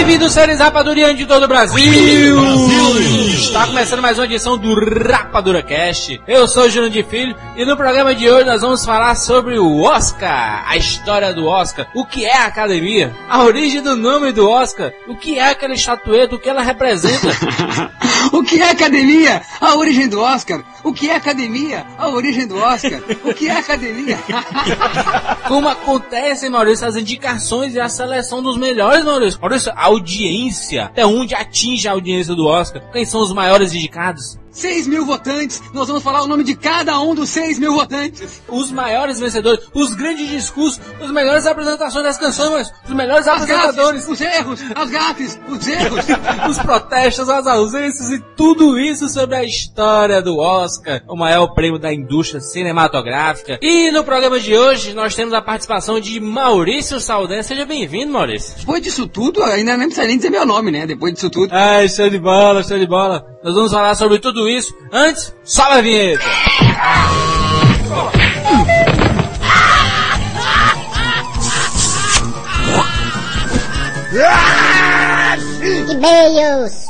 Bem-vindos, seres rapadurianos de todo o Brasil. Brasil! Está começando mais uma edição do Rapadura Cast. Eu sou o Júnior de Filho e no programa de hoje nós vamos falar sobre o Oscar, a história do Oscar, o que é a academia, a origem do nome do Oscar, o que é aquela estatueta, o que ela representa. o que é academia? A origem do Oscar. O que é academia? A origem do Oscar. O que é academia? Como acontecem, Maurício, as indicações e a seleção dos melhores, Maurício? Maurício, a audiência. Até onde atinge a audiência do Oscar? Quem são os maiores indicados? 6 mil votantes, nós vamos falar o nome de cada um dos 6 mil votantes. Os maiores vencedores, os grandes discursos, as melhores apresentações das canções, os melhores as apresentadores. Gafes, os erros, as gafes, os erros. os protestos, as ausências e tudo isso sobre a história do Oscar, o maior prêmio da indústria cinematográfica. E no programa de hoje nós temos a participação de Maurício Saldanha. Seja bem-vindo, Maurício. Depois disso tudo, ainda nem precisa nem dizer meu nome, né? Depois disso tudo. Ai, show de bola, show de bola. Nós vamos falar sobre tudo isso. Antes, sobe a vinheta. E-mails.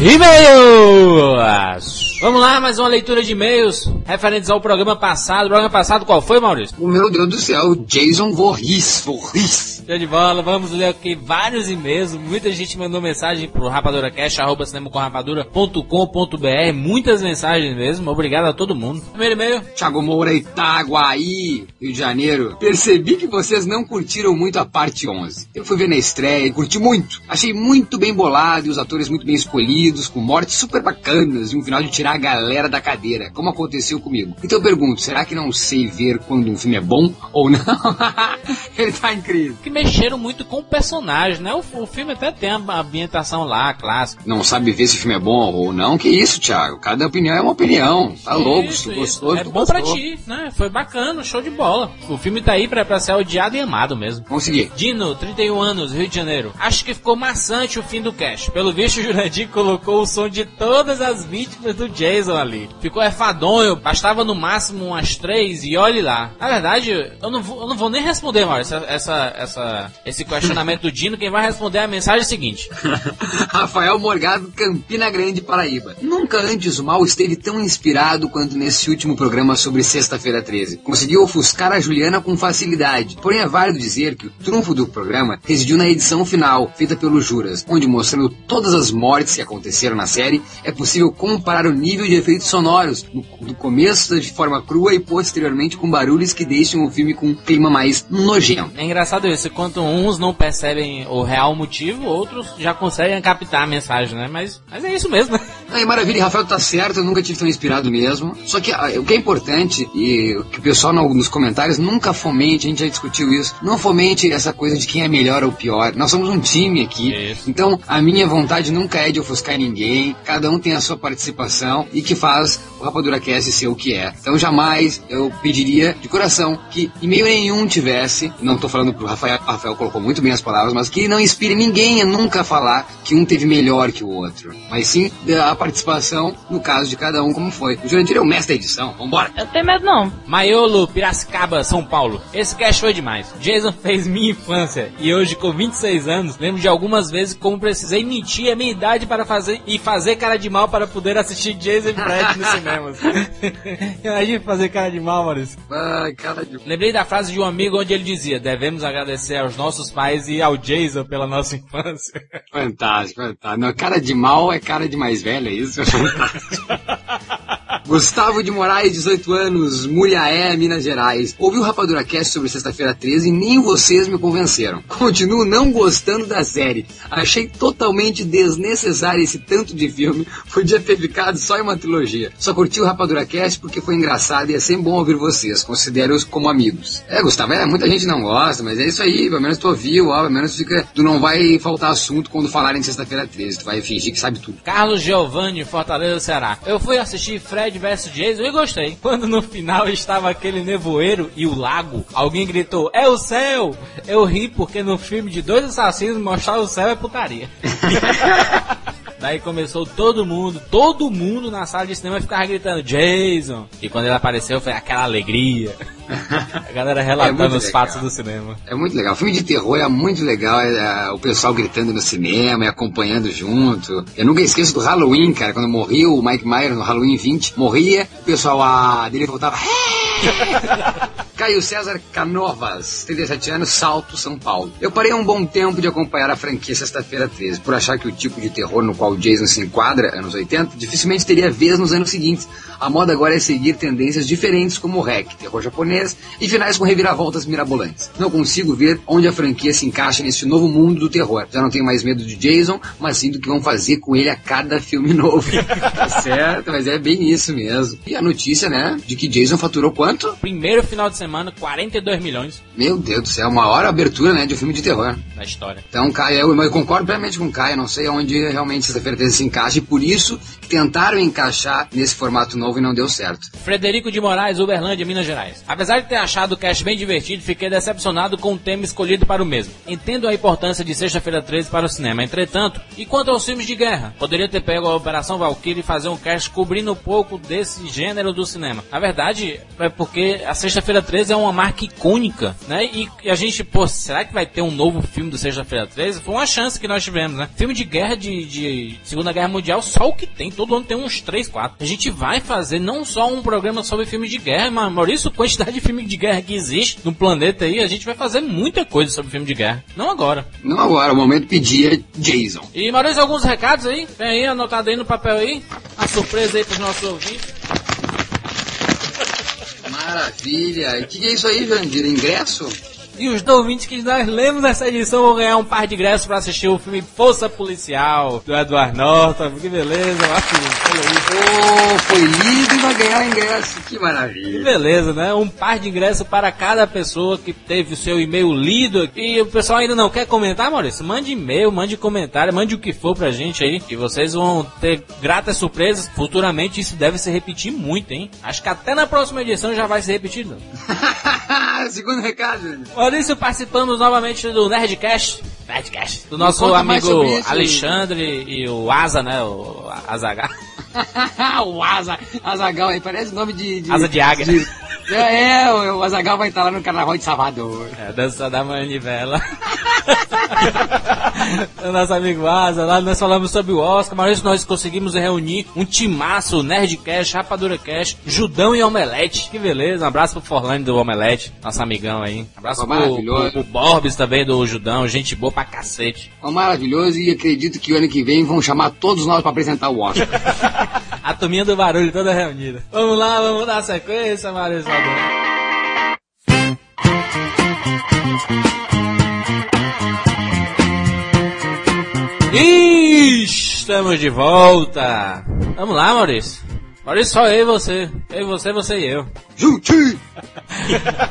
E-mails! Vamos lá, mais uma leitura de e-mails referentes ao programa passado. O programa passado qual foi, Maurício? O meu Deus do céu, Jason Voorhees. Voorhees. Show de bola, vamos ler aqui vários e-mails. Muita gente mandou mensagem pro rapaduracast, arroba cinemacomrapadura.com.br. Muitas mensagens mesmo. Obrigado a todo mundo. Primeiro e-mail. Thiago Moura, Itaguaí, Rio de Janeiro. Percebi que vocês não curtiram muito a parte 11. Eu fui ver na estreia e curti muito. Achei muito bem bolado e os atores muito bem escolhidos, com mortes super bacanas e um final de tirar a galera da cadeira, como aconteceu comigo. Então eu pergunto, será que não sei ver quando um filme é bom ou não? Ele tá incrível. Que mexeram muito com o personagem, né? O, o, filme até tem a ambientação lá, clássica. Não sabe ver se o filme é bom ou não? Que isso, Thiago? Cada opinião é uma opinião. Tá isso, louco, se tu gostou, É tu bom gostou. pra ti, né? Foi bacana, show de bola. O filme tá aí pra, pra ser odiado e amado mesmo. Vamos seguir. Dino, 31 anos, Rio de Janeiro. Acho que ficou maçante o fim do cast. Pelo visto, o Jurandir colocou o som de todas as vítimas do Jason ali. Ficou efadonho, bastava no máximo umas três e olhe lá. Na verdade, eu não vou, eu não vou nem responder, Maurício, essa, essa, essa, esse questionamento do Dino. Quem vai responder a mensagem é seguinte: Rafael Morgado, Campina Grande, Paraíba. Nunca antes o mal esteve tão inspirado quanto nesse último programa sobre Sexta-feira 13. Conseguiu ofuscar a Juliana com facilidade. Porém, é válido dizer que o trunfo do programa residiu na edição final, feita pelos Juras, onde mostrando todas as mortes que aconteceram na série, é possível comparar o nível de efeitos sonoros no, do começo de forma crua e posteriormente com barulhos que deixam o filme com um clima mais nojento. É engraçado isso, enquanto uns não percebem o real motivo, outros já conseguem captar a mensagem, né? Mas, mas é isso mesmo, né? Aí, maravilha, Rafael tá certo, eu nunca tive tão inspirado mesmo. Só que ah, o que é importante, e que o pessoal no, nos comentários nunca fomente, a gente já discutiu isso, não fomente essa coisa de quem é melhor ou pior. Nós somos um time aqui, Isso. então a minha vontade nunca é de ofuscar ninguém, cada um tem a sua participação e que faz o Rapadura Cast ser o que é. Então jamais eu pediria de coração que e-mail nenhum tivesse, não tô falando pro Rafael, o Rafael colocou muito bem as palavras, mas que não inspire ninguém a nunca falar que um teve melhor que o outro, mas sim a participação no caso de cada um como foi. O Jurandir é o mestre da edição, vambora! Eu tenho medo não. Maiolo, Piracicaba, São Paulo. Esse cast foi demais. Jason fez minha infância e hoje, com 26 anos, lembro de algumas vezes como precisei mentir a minha idade para fazer e fazer cara de mal para poder assistir Jason e Fred nos cinemas. Imagina fazer cara de mal, Maurício. Ai, cara de... Lembrei da frase de um amigo onde ele dizia: Devemos agradecer aos nossos pais e ao Jason pela nossa infância. Fantástico, fantástico. Não, cara de mal é cara de mais velho, é isso? Fantástico. Gustavo de Moraes, 18 anos, Mulhaé, Minas Gerais. Ouvi o Rapadura Cast sobre sexta-feira 13 e nem vocês me convenceram. Continuo não gostando da série. Achei totalmente desnecessário esse tanto de filme. Podia ter ficado só em uma trilogia. Só curti o Rapadura Cast porque foi engraçado e é sempre bom ouvir vocês. Considero-os como amigos. É, Gustavo, é, muita gente não gosta, mas é isso aí. Pelo menos tu ouviu, ó, pelo menos fica. Tu não vai faltar assunto quando falarem de sexta-feira 13. Tu vai fingir que sabe tudo. Carlos Giovanni, Fortaleza, Ceará. Eu fui assistir Fred Fred vs Jason e gostei. Quando no final estava aquele nevoeiro e o lago, alguém gritou, é o céu! Eu ri porque no filme de dois assassinos mostrar o céu é putaria. Daí começou todo mundo, todo mundo na sala de cinema ficava gritando Jason. E quando ele apareceu foi aquela alegria. A galera relatando É os fatos do cinema. É muito legal. Filme de terror é muito legal. é, é, o pessoal gritando no cinema e acompanhando junto. Eu nunca esqueço do Halloween, cara. Quando morria o Mike Myers no Halloween 20, morria, o pessoal ah, dele voltava. Caio César Canovas, 37 anos, Salto, São Paulo. Eu parei um bom tempo de acompanhar a franquia Sexta-feira 13, por achar que o tipo de terror no qual Jason se enquadra, anos 80, dificilmente teria vez nos anos seguintes. A moda agora é seguir tendências diferentes como o REC, terror japonês, e finais com reviravoltas mirabolantes. Não consigo ver onde a franquia se encaixa nesse novo mundo do terror. Já não tenho mais medo de Jason, mas sim do que vão fazer com ele a cada filme novo. tá certo, mas é bem isso mesmo. E a notícia, né, de que Jason faturou quanto? Primeiro final de semana, 42 milhões Meu Deus do céu, a maior abertura, né, de um filme de terror. na história. Então, Caio, eu, eu concordo plenamente com o Caio, não sei onde realmente Sexta-feira 13 se encaixa, e por isso que tentaram encaixar nesse formato novo e não deu certo. Frederico de Moraes, Uberlândia, Minas Gerais. Apesar de ter achado o cast bem divertido, fiquei decepcionado com o tema escolhido para o mesmo. Entendo a importância de Sexta-feira 13 para o cinema, entretanto, e quanto aos filmes de guerra? Poderia ter pego a Operação Valkyrie e fazer um cast cobrindo um pouco desse gênero do cinema. Na verdade, é porque a Sexta-feira 13 é uma marca icônica, né? E a gente, pô, será que vai ter um novo filme do Sexta-feira 13? Foi uma chance que nós tivemos, né? Filme de guerra de, de Segunda Guerra Mundial, só o que tem. Todo ano tem uns 3, 4. A gente vai fazer não só um programa sobre filme de guerra, mas, Maurício, quantidade de filme de guerra que existe no planeta aí, a gente vai fazer muita coisa sobre filme de guerra. Não agora. Não agora, o momento pedia Jason. E, Maurício, alguns recados aí? Vem aí, anotado aí no papel aí. A surpresa aí pros nossos ouvintes. Maravilha. O que, que é isso aí, Jandir? Ingresso? E os ouvintes que nós lemos essa edição vão ganhar um par de ingressos pra assistir o filme Força Policial, do Edward Norton. Que beleza. Oh, foi lido e vai ganhar ingresso. Que Que maravilha. beleza, né? Um par de ingressos para cada pessoa que teve o seu e-mail lido aqui. E o pessoal ainda não quer comentar, Maurício? Mande e-mail, mande comentário, mande o que for pra gente aí. E vocês vão ter gratas surpresas. Futuramente isso deve se repetir muito, hein? Acho que até na próxima edição já vai se repetir. Não? Segundo recado, Jandir. Maurício, participamos novamente do Nerdcast. Nerdcast. Do nosso amigo isso. Alexandre e o Asa, né? O Azagar. o Asa, Azagal aí, parece nome de... de Asa de águia. É, é, o, Azagal vai estar lá no Carnaval de Salvador. É, dança da manivela. o nosso amigo Asa, lá nós falamos sobre o Oscar, mas nós conseguimos reunir um timaço, Nerdcast, Rapadura Cast, Judão e Omelete. Que beleza, um abraço pro Forlane do Omelete, nosso amigão aí. Um abraço pro, pro, também do Judão, gente boa pra cacete. É maravilhoso e acredito que o ano que vem vão chamar todos nós para apresentar o Oscar. A turminha do barulho toda reunida. Vamos lá, vamos dar sequência, Salvador. Estamos de volta. Vamos lá, Maurício. Maurício, só eu e você. Eu e você, você e eu. Juntinho!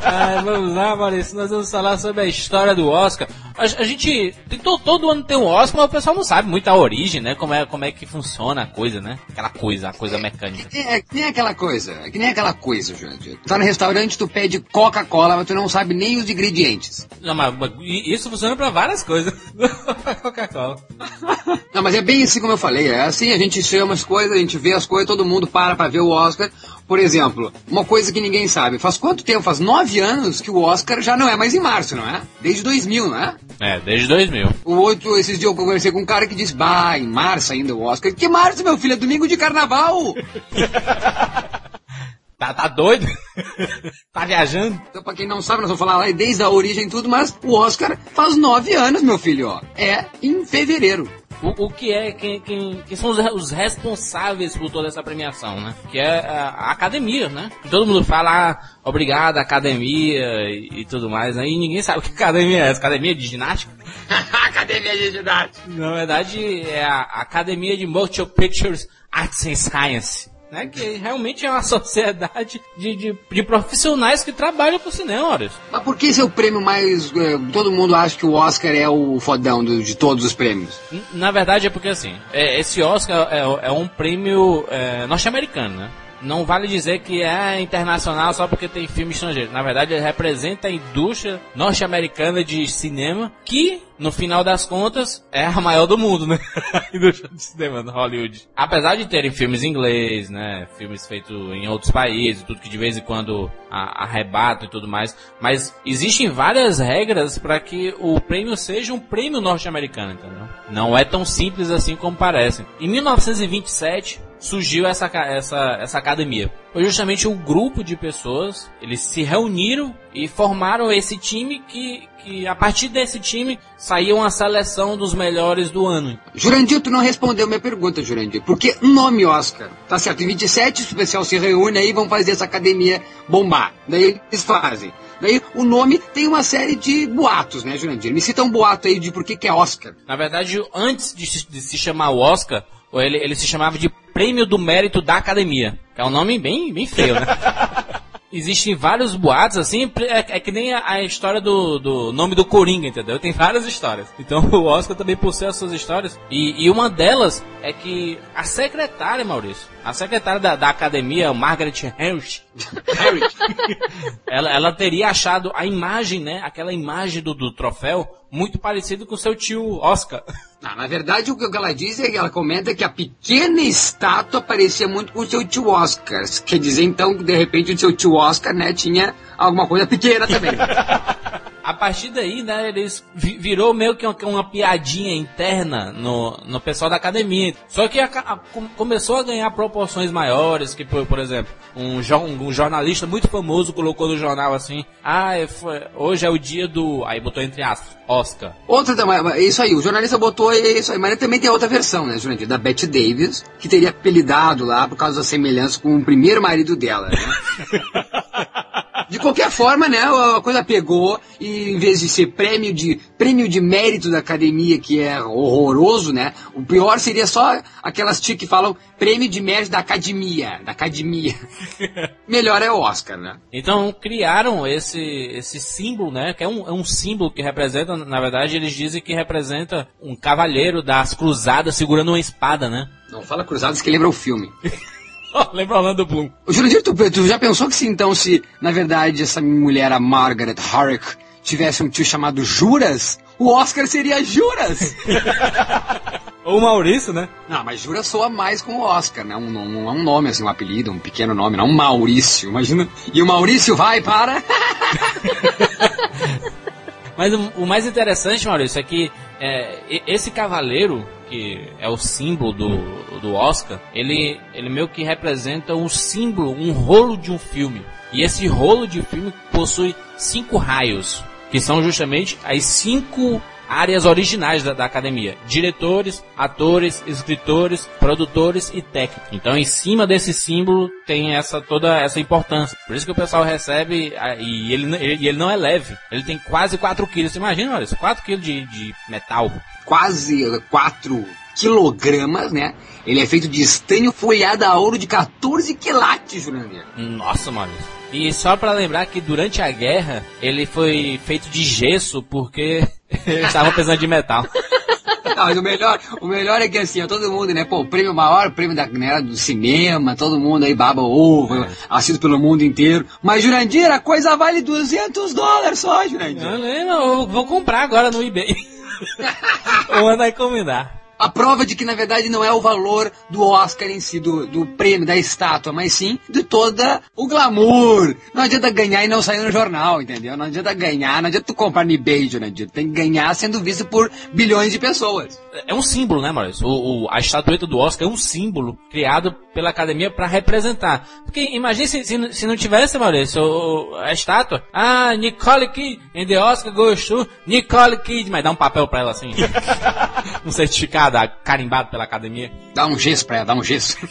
Ah, vamos lá, Maurício. Nós vamos falar sobre a história do Oscar. A, a gente. Tem, to- todo ano tem um Oscar, mas o pessoal não sabe muito a origem, né? Como é, como é que funciona a coisa, né? Aquela coisa, a coisa mecânica. É, que nem aquela coisa, é que nem aquela coisa, Jandir. Tu tá no restaurante, tu pede Coca-Cola, mas tu não sabe nem os ingredientes. Não, mas, mas isso funciona pra várias coisas. Coca-Cola. Não, mas é bem assim como eu falei, é assim, a gente chama as coisas, a gente vê as coisas, todo mundo para pra ver o Oscar. Por exemplo, uma coisa que ninguém sabe, faz quanto tempo? Faz nove anos que o Oscar já não é mais em março, não é? Desde 2000, não é? É, desde 2000. O outro, esses dias eu conversei com um cara que disse, bah, em março ainda o Oscar. Que março, meu filho? É domingo de carnaval! Tá, tá doido? tá viajando? Então, pra quem não sabe, nós vamos falar lá desde a origem e tudo, mas o Oscar faz nove anos, meu filho, ó. É em fevereiro. O, o que é, quem, quem, quem são os, os responsáveis por toda essa premiação, né? Que é a, a academia, né? Todo mundo fala, ah, obrigado, academia e, e tudo mais, né? E ninguém sabe o que academia é. Academia de ginástica? Academia de Ginástica. Na verdade, é a Academia de Motion Pictures Arts and Science. Né, que realmente é uma sociedade de, de, de profissionais que trabalham pro cinema, olha. Mas por que esse é o prêmio mais... eh, todo mundo acha que o Oscar é o fodão do- de todos os prêmios. Na verdade é porque assim, é, esse Oscar é, é um prêmio é, norte-americano, né? Não vale dizer que é internacional só porque tem filme estrangeiro. Na verdade, ele representa a indústria norte-americana de cinema, que, no final das contas, é a maior do mundo, né? a indústria de cinema no Hollywood. Apesar de terem filmes em inglês, né? Filmes feitos em outros países, tudo que de vez em quando arrebata e tudo mais. Mas existem várias regras para que o prêmio seja um prêmio norte-americano, entendeu? Não é tão simples assim como parece. Em 1927, surgiu essa, essa, essa academia. Foi justamente um grupo de pessoas, eles se reuniram e formaram esse time que, que a partir desse time saiu uma seleção dos melhores do ano. Jurandir, tu não respondeu minha pergunta, Jurandir. Porque um nome Oscar, tá certo, em 27 o pessoal se reúne aí vão fazer essa academia bombar. Daí eles fazem. Daí o nome tem uma série de boatos, né, Jurandir? Me cita um boato aí de por que, que é Oscar. Na verdade, antes de se, de se chamar o Oscar, ele, ele se chamava de Prêmio do Mérito da Academia. Que é um nome bem, bem feio, né? Existem vários boatos, assim, é, é que nem a, a história do, do, nome do Coringa, entendeu? Tem várias histórias. Então o Oscar também possui as suas histórias. E, e uma delas é que a secretária, Maurício, a secretária da, da academia, Margaret Harris, ela, ela teria achado a imagem, né? Aquela imagem do, do troféu muito parecido com seu tio Oscar. Na verdade, o que ela diz é que ela comenta que a pequena estátua parecia muito com o seu tio Oscar. Quer dizer, então, que de repente o seu tio Oscar, né, tinha alguma coisa pequena também. a partir daí, né, eles virou meio que uma, uma, piadinha interna no, no pessoal da academia. Só que a, a, começou a ganhar proporções maiores, que por, por exemplo, um, um, jornalista muito famoso colocou no jornal assim, ah, é, foi, hoje é o dia do, aí botou entre aspas, Oscar. Outra, isso aí, o jornalista botou isso aí, mas também tem outra versão, né, Jurandir, da Bette Davis, que teria apelidado lá por causa da semelhança com o primeiro marido dela, né? De qualquer forma, né, a coisa pegou e em vez de ser prêmio de prêmio de mérito da academia, que é horroroso, né? O pior seria só aquelas tia que falam prêmio de mérito da academia, da academia. Melhor é o Oscar, né? Então criaram esse esse símbolo, né, que é um, é um símbolo que representa, na verdade, eles dizem que representa um cavalheiro das cruzadas segurando uma espada, né? Não fala cruzadas que lembra o filme. Lembra Orlando Bloom. O Jurandir, tu, tu já pensou que se então, se na verdade essa mulher, a Margaret Harrick, tivesse um tio chamado Juras, o Oscar seria Juras! Ou Maurício, né? Não, mas Juras soa mais com o Oscar, né? Um, um, um nome, assim, um apelido, um pequeno nome, não um Maurício, imagina. E o Maurício vai para. mas o, o, mais interessante, Maurício, é que é, esse cavaleiro, que é o símbolo do, do Oscar, ele, ele meio que representa um símbolo, um rolo de um filme. E esse rolo de filme possui cinco raios, que são justamente as cinco áreas originais da, da, academia: diretores, atores, escritores, produtores e técnicos. Então, em cima desse símbolo tem essa toda essa importância. Por isso que o pessoal recebe e ele, ele, ele não é leve. Ele tem quase 4 quilos. Você imagina, olha isso, 4 quilos de, de metal. Quase 4 quilogramas, né? Ele é feito de estanho folhado a ouro de 14 quilates, Jurandir. Nossa, Maurício. E só para lembrar que durante a guerra ele foi feito de gesso porque eles estavam precisando de metal. Não, mas o melhor, o melhor é que assim, todo mundo, né, pô, o prêmio maior, prêmio da, né, do cinema, todo mundo aí baba ovo, é. assistido pelo mundo inteiro. Mas Jurandir, a coisa vale 200 dólares só, Jurandir. Eu, eu vou comprar agora no eBay. vou mandar encomendar a prova de que na verdade não é o valor do Oscar em si, do, do prêmio, da estátua, mas sim de toda o glamour. Não adianta ganhar e não sair no jornal, entendeu? Não adianta ganhar, não adianta tu comprar no eBay, Jurandir. Tem que ganhar sendo visto por bilhões de pessoas. É um símbolo, né, Maurício? O, o, a estatueta do Oscar é um símbolo criado pela academia para representar. Porque imagine se, se, se, não tivesse, Maurício, o, a estátua. Ah, Nicole Kid, em The Oscar goes to Nicole Kid. Mas dá um papel pra ela assim. um certificado carimbado pela academia. Dá um gesso pra ela, dá um gesso.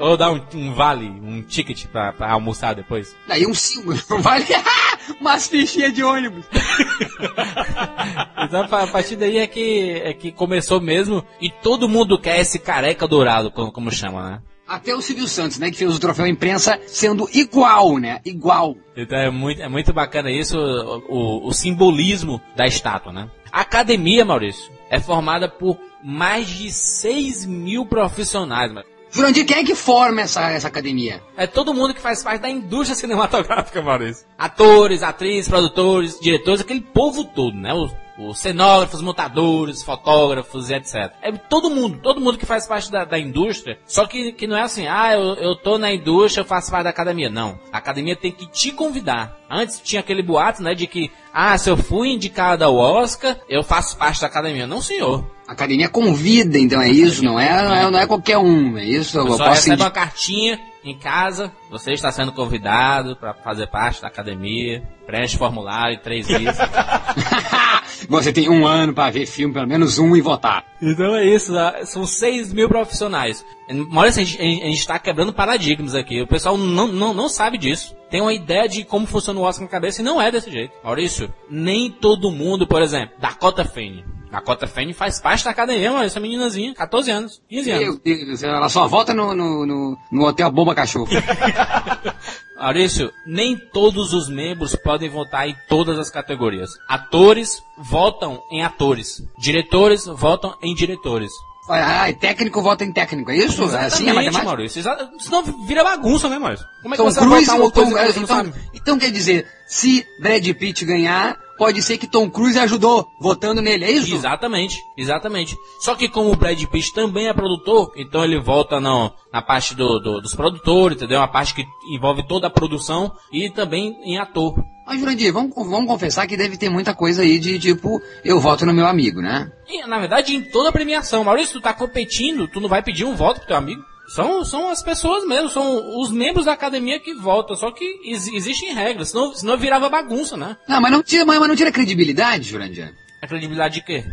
Ou dá um, um, vale, um ticket pra, pra almoçar depois. Daí um, um vale, umas fichinhas de ônibus. então a partir daí é que, é que começou mesmo e todo mundo quer esse careca dourado, como, como chama, né? Até o Silvio Santos, né, que fez o troféu imprensa sendo igual, né? Igual. Então é muito, é muito bacana isso, o, o, o simbolismo da estátua, né? Academia, Maurício, é formada por mais de 6 mil profissionais, Jurandir, quem é que forma essa, essa academia? É todo mundo que faz parte da indústria cinematográfica, Maurício. Atores, atrizes, produtores, diretores, aquele povo todo, né? Os, os cenógrafos, montadores, fotógrafos e etc. É todo mundo, todo mundo que faz parte da, da indústria. Só que, que não é assim, ah, eu, eu tô na indústria, eu faço parte da academia. Não. A academia tem que te convidar. Antes tinha aquele boato, né, de que, ah, se eu fui indicado ao Oscar, eu faço parte da academia. Não, senhor. A academia convida, então é isso, não é, não é, não é qualquer um, é isso. Eu posso recebe uma cartinha em casa, você está sendo convidado para fazer parte da academia, preenche formulário três dias. Você tem um ano pra ver filme, pelo menos um, e votar. Então é isso, né? são 6 mil profissionais. Maurício, a gente, a gente está quebrando paradigmas aqui. O pessoal não, não, não sabe disso. Tem uma ideia de como funciona o Oscar na cabeça e não é desse jeito. Maurício, nem todo mundo, por exemplo, Dakota Fanning. Dakota Fanning faz parte da academia, Maurício, essa meninazinha, 14 anos, 15 anos. Meu Deus, ela só vota no, no, no, no hotel Bomba Cachorro. Maurício, nem todos os membros podem votar em todas as categorias. Atores votam em atores. Diretores votam em diretores. Ah, técnico vota em técnico, é isso? É assim a matemática? Maurício. Exa- Senão vira bagunça, né, Maurício? Como é que Tom você vai votar ou uma coisa Tom que você não então, sabe? então quer dizer, se Brad Pitt ganhar, pode ser que Tom Cruise ajudou votando nele, é isso? Exatamente, exatamente. Só que como o Brad Pitt também é produtor, então ele volta no, na parte do, do- dos produtores, entendeu? Uma parte que envolve toda a produção e também em ator. Mas, Jurandir, vamos, vamos confessar que deve ter muita coisa aí de tipo, eu voto no meu amigo, né? E, na verdade, em toda a premiação. Maurício, tu tá competindo, tu não vai pedir um voto pro teu amigo. São, são as pessoas mesmo, são os membros da academia que votam. Só que ex- existem regras, senão, senão virava bagunça, né? Não, mas não tira, mas não tira credibilidade, Jurandir. A credibilidade de quê?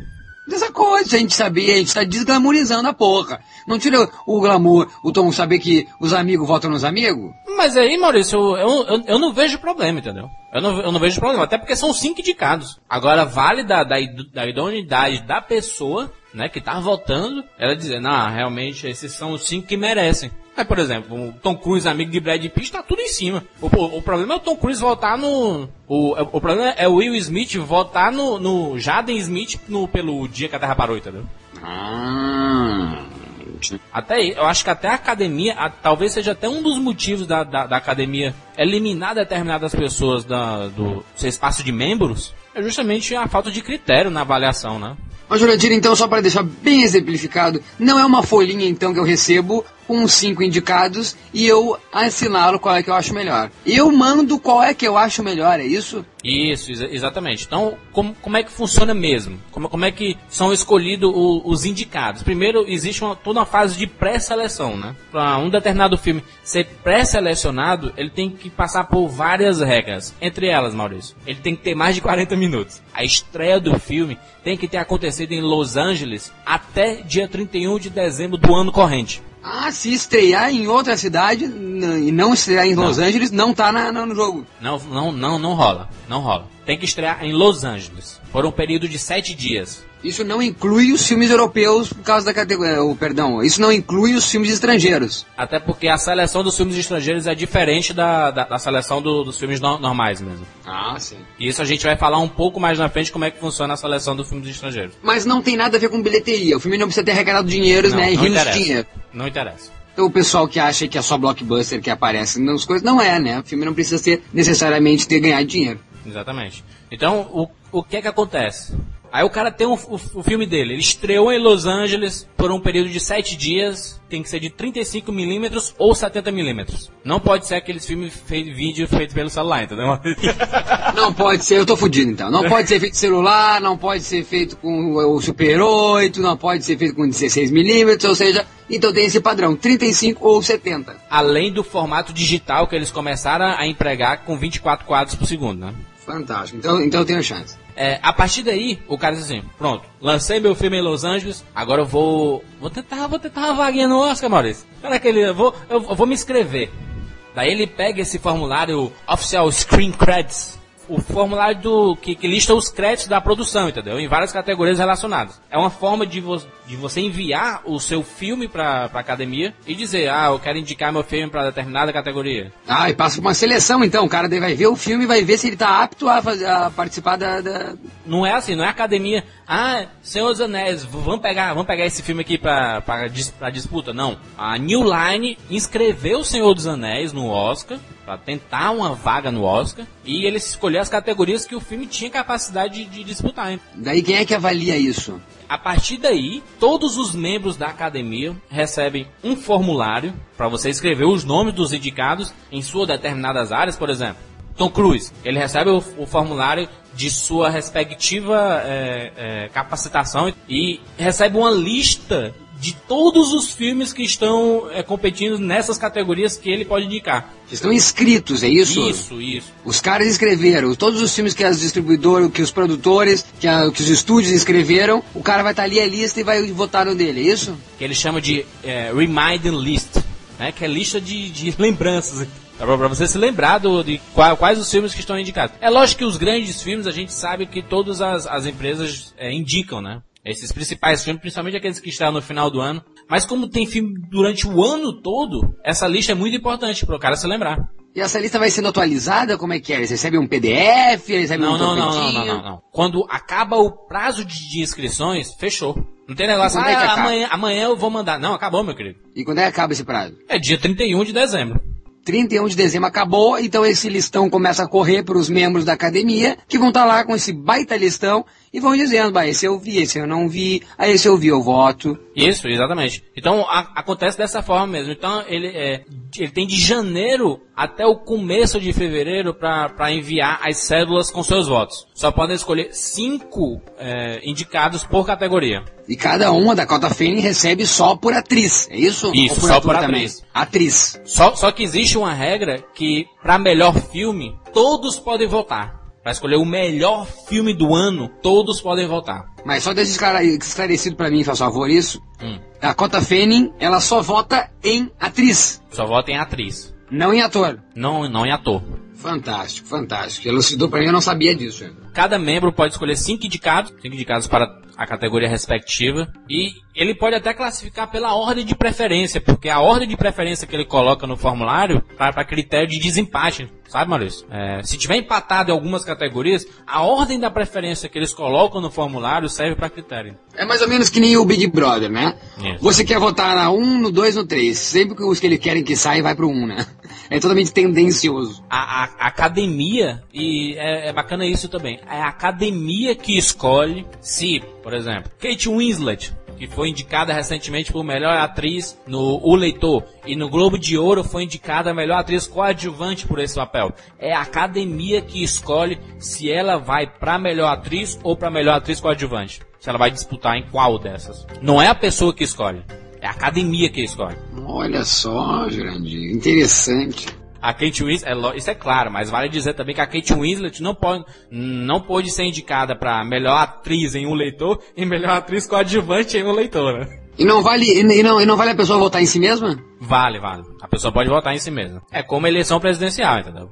Dessa coisa, a gente saber, a gente tá desglamorizando a porra. Não tira o glamour, o Tom saber que os amigos votam nos amigos? Mas aí, Maurício, eu, eu, eu, não vejo problema, entendeu? Eu não, eu não vejo problema, até porque são cinco indicados. Agora, vale da, da, da idoneidade da pessoa, né, que tá votando, ela dizer, não, realmente, esses são os cinco que merecem. Aí, por exemplo, o Tom Cruise, amigo de Brad Pitt, tá tudo em cima. O, o, o problema é o Tom Cruise votar no... O, o problema é o Will Smith votar no, no Jaden Smith no, pelo dia que a Terra parou, entendeu? Ah. Até aí, eu acho que até a academia, a- talvez seja até um dos motivos da, da, da academia eliminar determinadas pessoas da, do seu espaço de membros, é justamente a falta de critério na avaliação, né? Mas, Jurandir, então, só para deixar bem exemplificado, não é uma folhinha, então, que eu recebo com os cinco indicados e eu assinalo qual é que eu acho melhor. Eu mando qual é que eu acho melhor, é isso? Isso, exa- exatamente. Então, como, como é que funciona mesmo? Como, como é que são escolhidos os indicados? Primeiro, existe uma, toda uma fase de pré-seleção, né? Para um determinado filme ser pré-selecionado, ele tem que passar por várias regras. Entre elas, Maurício, ele tem que ter mais de 40 minutos. A estreia do filme tem que ter acontecido em Los Angeles até dia 31 de dezembro do ano corrente. Ah, se estrear em outra cidade e não estrear em Los Angeles, não tá na- no jogo. Não, não, não, não rola. Não rola. Tem que estrear em Los Angeles por um período de sete dias. Isso não inclui os filmes europeus por causa da categoria. o Perdão, isso não inclui os filmes estrangeiros. Até porque a seleção dos filmes estrangeiros é diferente da, da, da seleção do- dos filmes no- normais mesmo. Ah, sim. E isso a gente vai falar um pouco mais na frente como é que funciona a seleção dos filmes estrangeiros. Mas não tem nada a ver com bilheteria. O filme não precisa ter arrecadado dinheiros, Não, né? Não rios de interessa. dinheiro. Não interessa. Então o pessoal que acha que é só blockbuster que aparece nas coisas, não é, né? O filme não precisa ser necessariamente ter ganhado dinheiro. Exatamente. Então, o, o que é que acontece? Aí o cara tem o, o- o filme dele, ele estreou em Los Angeles por um período de 7 dias, tem que ser de 35mm ou 70mm. Não pode ser aqueles filmes feitos vídeo feito pelo celular, entendeu? Não pode ser, eu tô fudido então. Não pode ser feito celular, não pode ser feito com o Super 8, não pode ser feito com 16mm, ou seja, então tem esse padrão, 35 ou 70. Além do formato digital que eles começaram a empregar com 24 quadros por segundo, né? Fantástico, então, então eu tenho chance. É, a partir daí, o cara diz assim, pronto, lancei meu filme em Los Angeles, agora eu vou. Vou tentar, vou tentar uma vaguinha no Oscar, Maurício. Será que. Eu vou, eu, eu vou me inscrever. Daí ele pega esse formulário Official Screen Credits. O formulário do que, que lista os créditos da produção, entendeu? Em várias categorias relacionadas. É uma forma de, vo- de você enviar o seu filme pra, pra academia e dizer, ah, eu quero indicar meu filme pra determinada categoria. Ah, e passa por uma seleção então, o cara vai ver o filme e vai ver se ele tá apto a, fazer, a participar da, da- Não é assim, não é academia, ah, Senhor dos Anéis, vamos pegar, vamos pegar esse filme aqui pra, pra, pra disputa. Não. A New Line inscreveu o Senhor dos Anéis no Oscar, pra tentar uma vaga no Oscar, e ele escolheu as categorias que o filme tinha capacidade de, de disputar. hein? Daí quem é que avalia isso? A partir daí, todos os membros da academia recebem um formulário para você escrever os nomes dos indicados em suas determinadas áreas, por exemplo. Tom Cruise, ele recebe o, o formulário de sua respectiva é, é, capacitação e recebe uma lista de todos os filmes que estão é, competindo nessas categorias que ele pode indicar. Estão inscritos, é isso? Isso, isso. Os caras escreveram, todos os filmes que as distribuidoras, que os produtores, que, a- que os estúdios escreveram, o cara vai estar ali a lista e vai votar no dele, é isso? que ele chama de é, Reminding List, né? Que é lista de, de lembranças. Pra, pra você se lembrar do, de qua- quais os filmes que estão indicados. É lógico que os grandes filmes a gente sabe que todas as, as empresas é, indicam, né? Esses principais filmes, principalmente aqueles que estão no final do ano. Mas como tem filme durante o ano todo, essa lista é muito importante para o cara se lembrar. E essa lista vai sendo atualizada? Como é que é? Eles recebem um PDF? Recebem Não, um não, não, não, não, não. Quando acaba o prazo de, inscrições, fechou. Não tem negócio, é que ah, acaba? amanhã, amanhã eu vou mandar. Não, acabou, meu querido. E quando é que acaba esse prazo? É dia 31 de dezembro. 31 de dezembro acabou, então esse listão começa a correr para os membros da academia, que vão estar lá com esse baita listão e vão dizendo, bah, esse eu vi, esse eu não vi, aí esse eu vi, eu voto. Isso, exatamente. Então a- acontece dessa forma mesmo. Então ele, é, ele tem de janeiro até o começo de fevereiro para enviar as cédulas com seus votos. Só podem escolher cinco é, indicados por categoria. E cada uma da cota Fênix recebe só por atriz, é isso? Isso, por só por também? atriz. Atriz. Só, só que existe uma regra que para melhor filme todos podem votar. Para escolher o melhor filme do ano, todos podem votar. Mas só deixa esclare- esclarecido pra mim, faz favor, isso. Hum. A cota Fênix, ela só vota em atriz, Só vota em atriz, não em ator. não, não em ator. Fantástico, fantástico. Elucidou pra mim, eu não sabia disso. Cada membro pode escolher cinco indicados, cinco indicados para a categoria respectiva, e ele pode até classificar pela ordem de preferência, porque a ordem de preferência que ele coloca no formulário vai para critério de desempate, sabe, Maurício? É, se tiver empatado em algumas categorias, a ordem da preferência que eles colocam no formulário serve para critério. É mais ou menos que nem o Big Brother, né? Isso. Você quer votar na 1, no 2, no 3. Sempre que os que eles querem que saia, vai pro 1, né? É totalmente tendencioso. A, a- a academia, e é, é bacana isso também, é a academia que escolhe se, por exemplo, Kate Winslet, que foi indicada recentemente por melhor atriz no O Leitor, e no Globo de Ouro foi indicada a melhor atriz coadjuvante por esse papel. É a academia que escolhe se ela vai pra melhor atriz ou pra melhor atriz coadjuvante. Se ela vai disputar em qual dessas. Não é a pessoa que escolhe, é a academia que escolhe. Olha só, Jurandir. Interessante. A Kate Winslet, é isso é claro, mas vale dizer também que a Kate Winslet não pode, não pode ser indicada para melhor atriz em um leitor e melhor atriz coadjuvante em um leitor, né? E não vale, e não, e não vale a pessoa votar em si mesma? Vale, vale. A pessoa pode votar em si mesma. É como eleição presidencial, entendeu?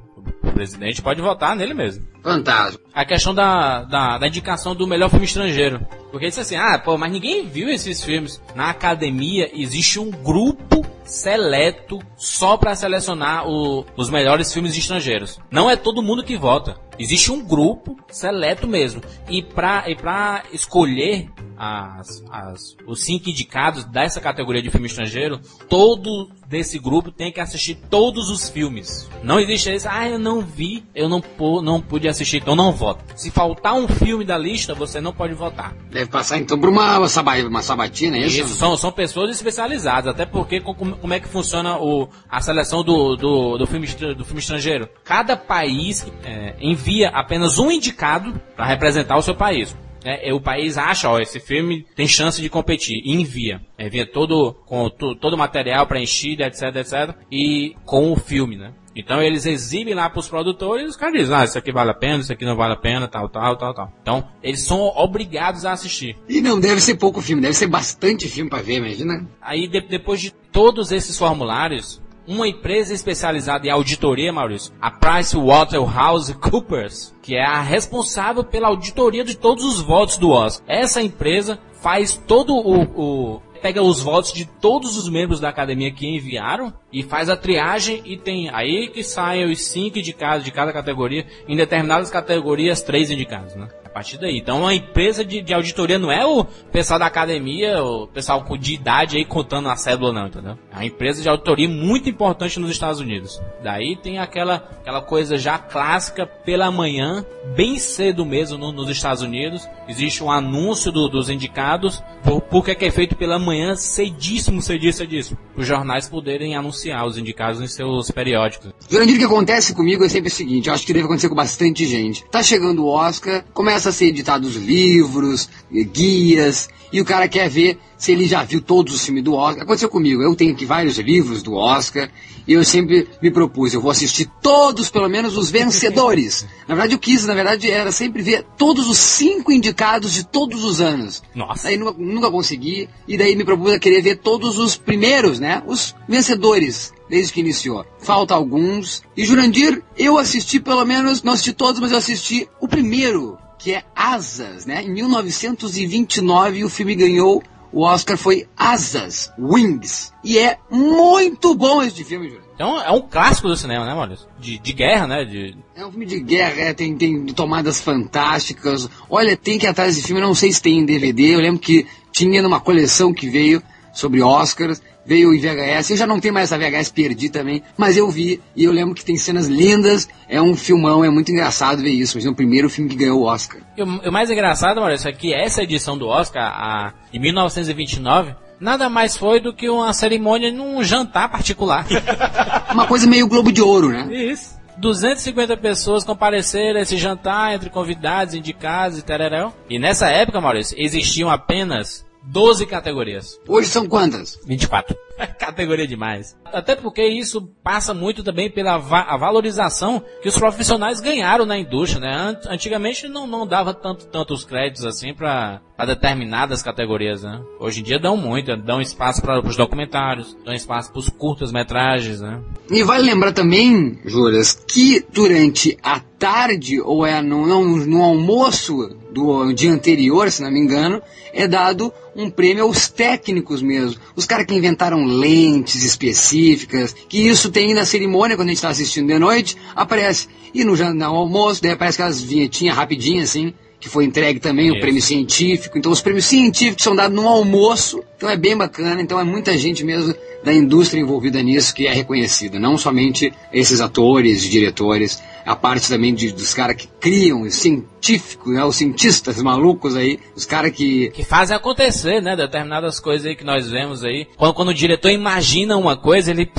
O presidente pode votar nele mesmo. Fantástico. A questão da, da, da indicação do melhor filme estrangeiro. Porque disse assim, ah, pô, mas ninguém viu esses filmes. Na academia existe um grupo seleto só para selecionar o- os melhores filmes estrangeiros. Não é todo mundo que vota. Existe um grupo seleto mesmo. E pra, e pra escolher as, as, os cinco indicados dessa categoria de filme estrangeiro, todo desse grupo tem que assistir todos os filmes. Não existe isso, ah, eu não vi, eu não, pu- não pude assistir, então não voto. Se faltar um filme da lista, você não pode votar. Deve passar então por uma, uma sabatina, é isso? Isso, são, são pessoas especializadas, até porque com- como, como é que funciona o, a seleção do, do, do, filme, do filme estrangeiro? Cada país é, envia apenas um indicado para representar o seu país. É, é, o país acha, ó, esse filme tem chance de competir, e envia. Envia todo, com to- todo o material preenchido, etc, etc, e com o filme, né? Então eles exibem lá pros produtores e os caras dizem, ah, isso aqui vale a pena, isso aqui não vale a pena, tal, tal, tal, tal. Então, eles são obrigados a assistir. E não deve ser pouco filme, deve ser bastante filme pra ver, imagina. Aí de- depois de todos esses formulários, uma empresa especializada em auditoria, Maurício, a PricewaterhouseCoopers, que é a responsável pela auditoria de todos os votos do Oscar. Essa empresa faz todo o, o pega os votos de todos os membros da academia que enviaram e faz a triagem e tem aí que saem os cinco indicados de cada categoria, em determinadas categorias, três indicados, né? Partir daí. Então a empresa de, de, auditoria não é o pessoal da academia, o pessoal de idade aí contando a cédula, não, entendeu? É uma empresa de auditoria muito importante nos Estados Unidos. Daí tem aquela, aquela coisa já clássica pela manhã, bem cedo mesmo no, nos Estados Unidos. Existe um anúncio do, dos indicados, por, porque é, é feito pela manhã, cedíssimo, cedíssimo, cedíssimo. Os jornais poderem anunciar os indicados em seus periódicos. Jurandir, o que acontece comigo é sempre o seguinte, eu acho que deve acontecer com bastante gente. Tá chegando o Oscar, começa começa a ser editados livros, guias, e o cara quer ver se ele já viu todos os filmes do Oscar. Aconteceu comigo, eu tenho aqui vários livros do Oscar, e eu sempre me propus, eu vou assistir todos, pelo menos, os vencedores. na verdade, eu quis, na verdade, era sempre ver todos os cinco indicados de todos os anos. Nossa. Aí nunca, nunca consegui, e daí me propus a querer ver todos os primeiros, né? Os vencedores desde que iniciou. Falta alguns. E Jurandir, eu assisti pelo menos, não assisti todos, mas eu assisti o primeiro que é Asas, né? Em 1929 o filme ganhou o Oscar foi Asas, Wings. E é muito bom esse filme, Júlio. Então é um clássico do cinema, né, Maurício? De, de guerra, né? De... É um filme de guerra, é, tem, tem tomadas fantásticas. Olha, tem que ir atrás desse filme, não sei se tem em DVD. Eu lembro que tinha numa coleção que veio sobre Oscars veio em VHS. Eu já não tenho mais essa VHS, perdi também, mas eu vi e eu lembro que tem cenas lindas. É um filmão, é muito engraçado ver isso. Mas é o primeiro filme que ganhou o Oscar. E o, mais engraçado, Maurício, é que essa edição do Oscar, a, em 1929, nada mais foi do que uma cerimônia num jantar particular. uma coisa meio Globo de Ouro, né? Isso. 250 pessoas compareceram a esse jantar entre convidados, indicados e tereréu. E nessa época, Maurício, existiam apenas 12 categorias. Hoje são quantas? 24. Categoria demais. Até porque isso passa muito também pela va a valorização que os profissionais ganharam na indústria, né? Antigamente não, não dava tanto, tantos créditos assim para determinadas categorias, né? Hoje em dia dão muito, dão espaço para os documentários, dão espaço para os curtas-metragens, né? E vale lembrar também, Juras, que durante a tarde, ou é no, no, no almoço do dia anterior, se não me engano, é dado um prêmio aos técnicos mesmo. Os caras que inventaram lentes específicas, que isso tem na cerimônia quando a gente está assistindo de noite, aparece. E no, no almoço, daí aparece aquelas vinhetinhas rapidinhas assim, que foi entregue também o prêmio científico. Então os prêmios científicos são dados no almoço, então é bem bacana, então é muita gente mesmo da indústria envolvida nisso que é reconhecida, não somente esses atores, diretores, a parte também de, dos caras que criam, os científicos, né, os cientistas malucos aí, os caras que... Que fazem acontecer, né, determinadas coisas aí que nós vemos aí. Quando, quando o diretor imagina uma coisa, ele,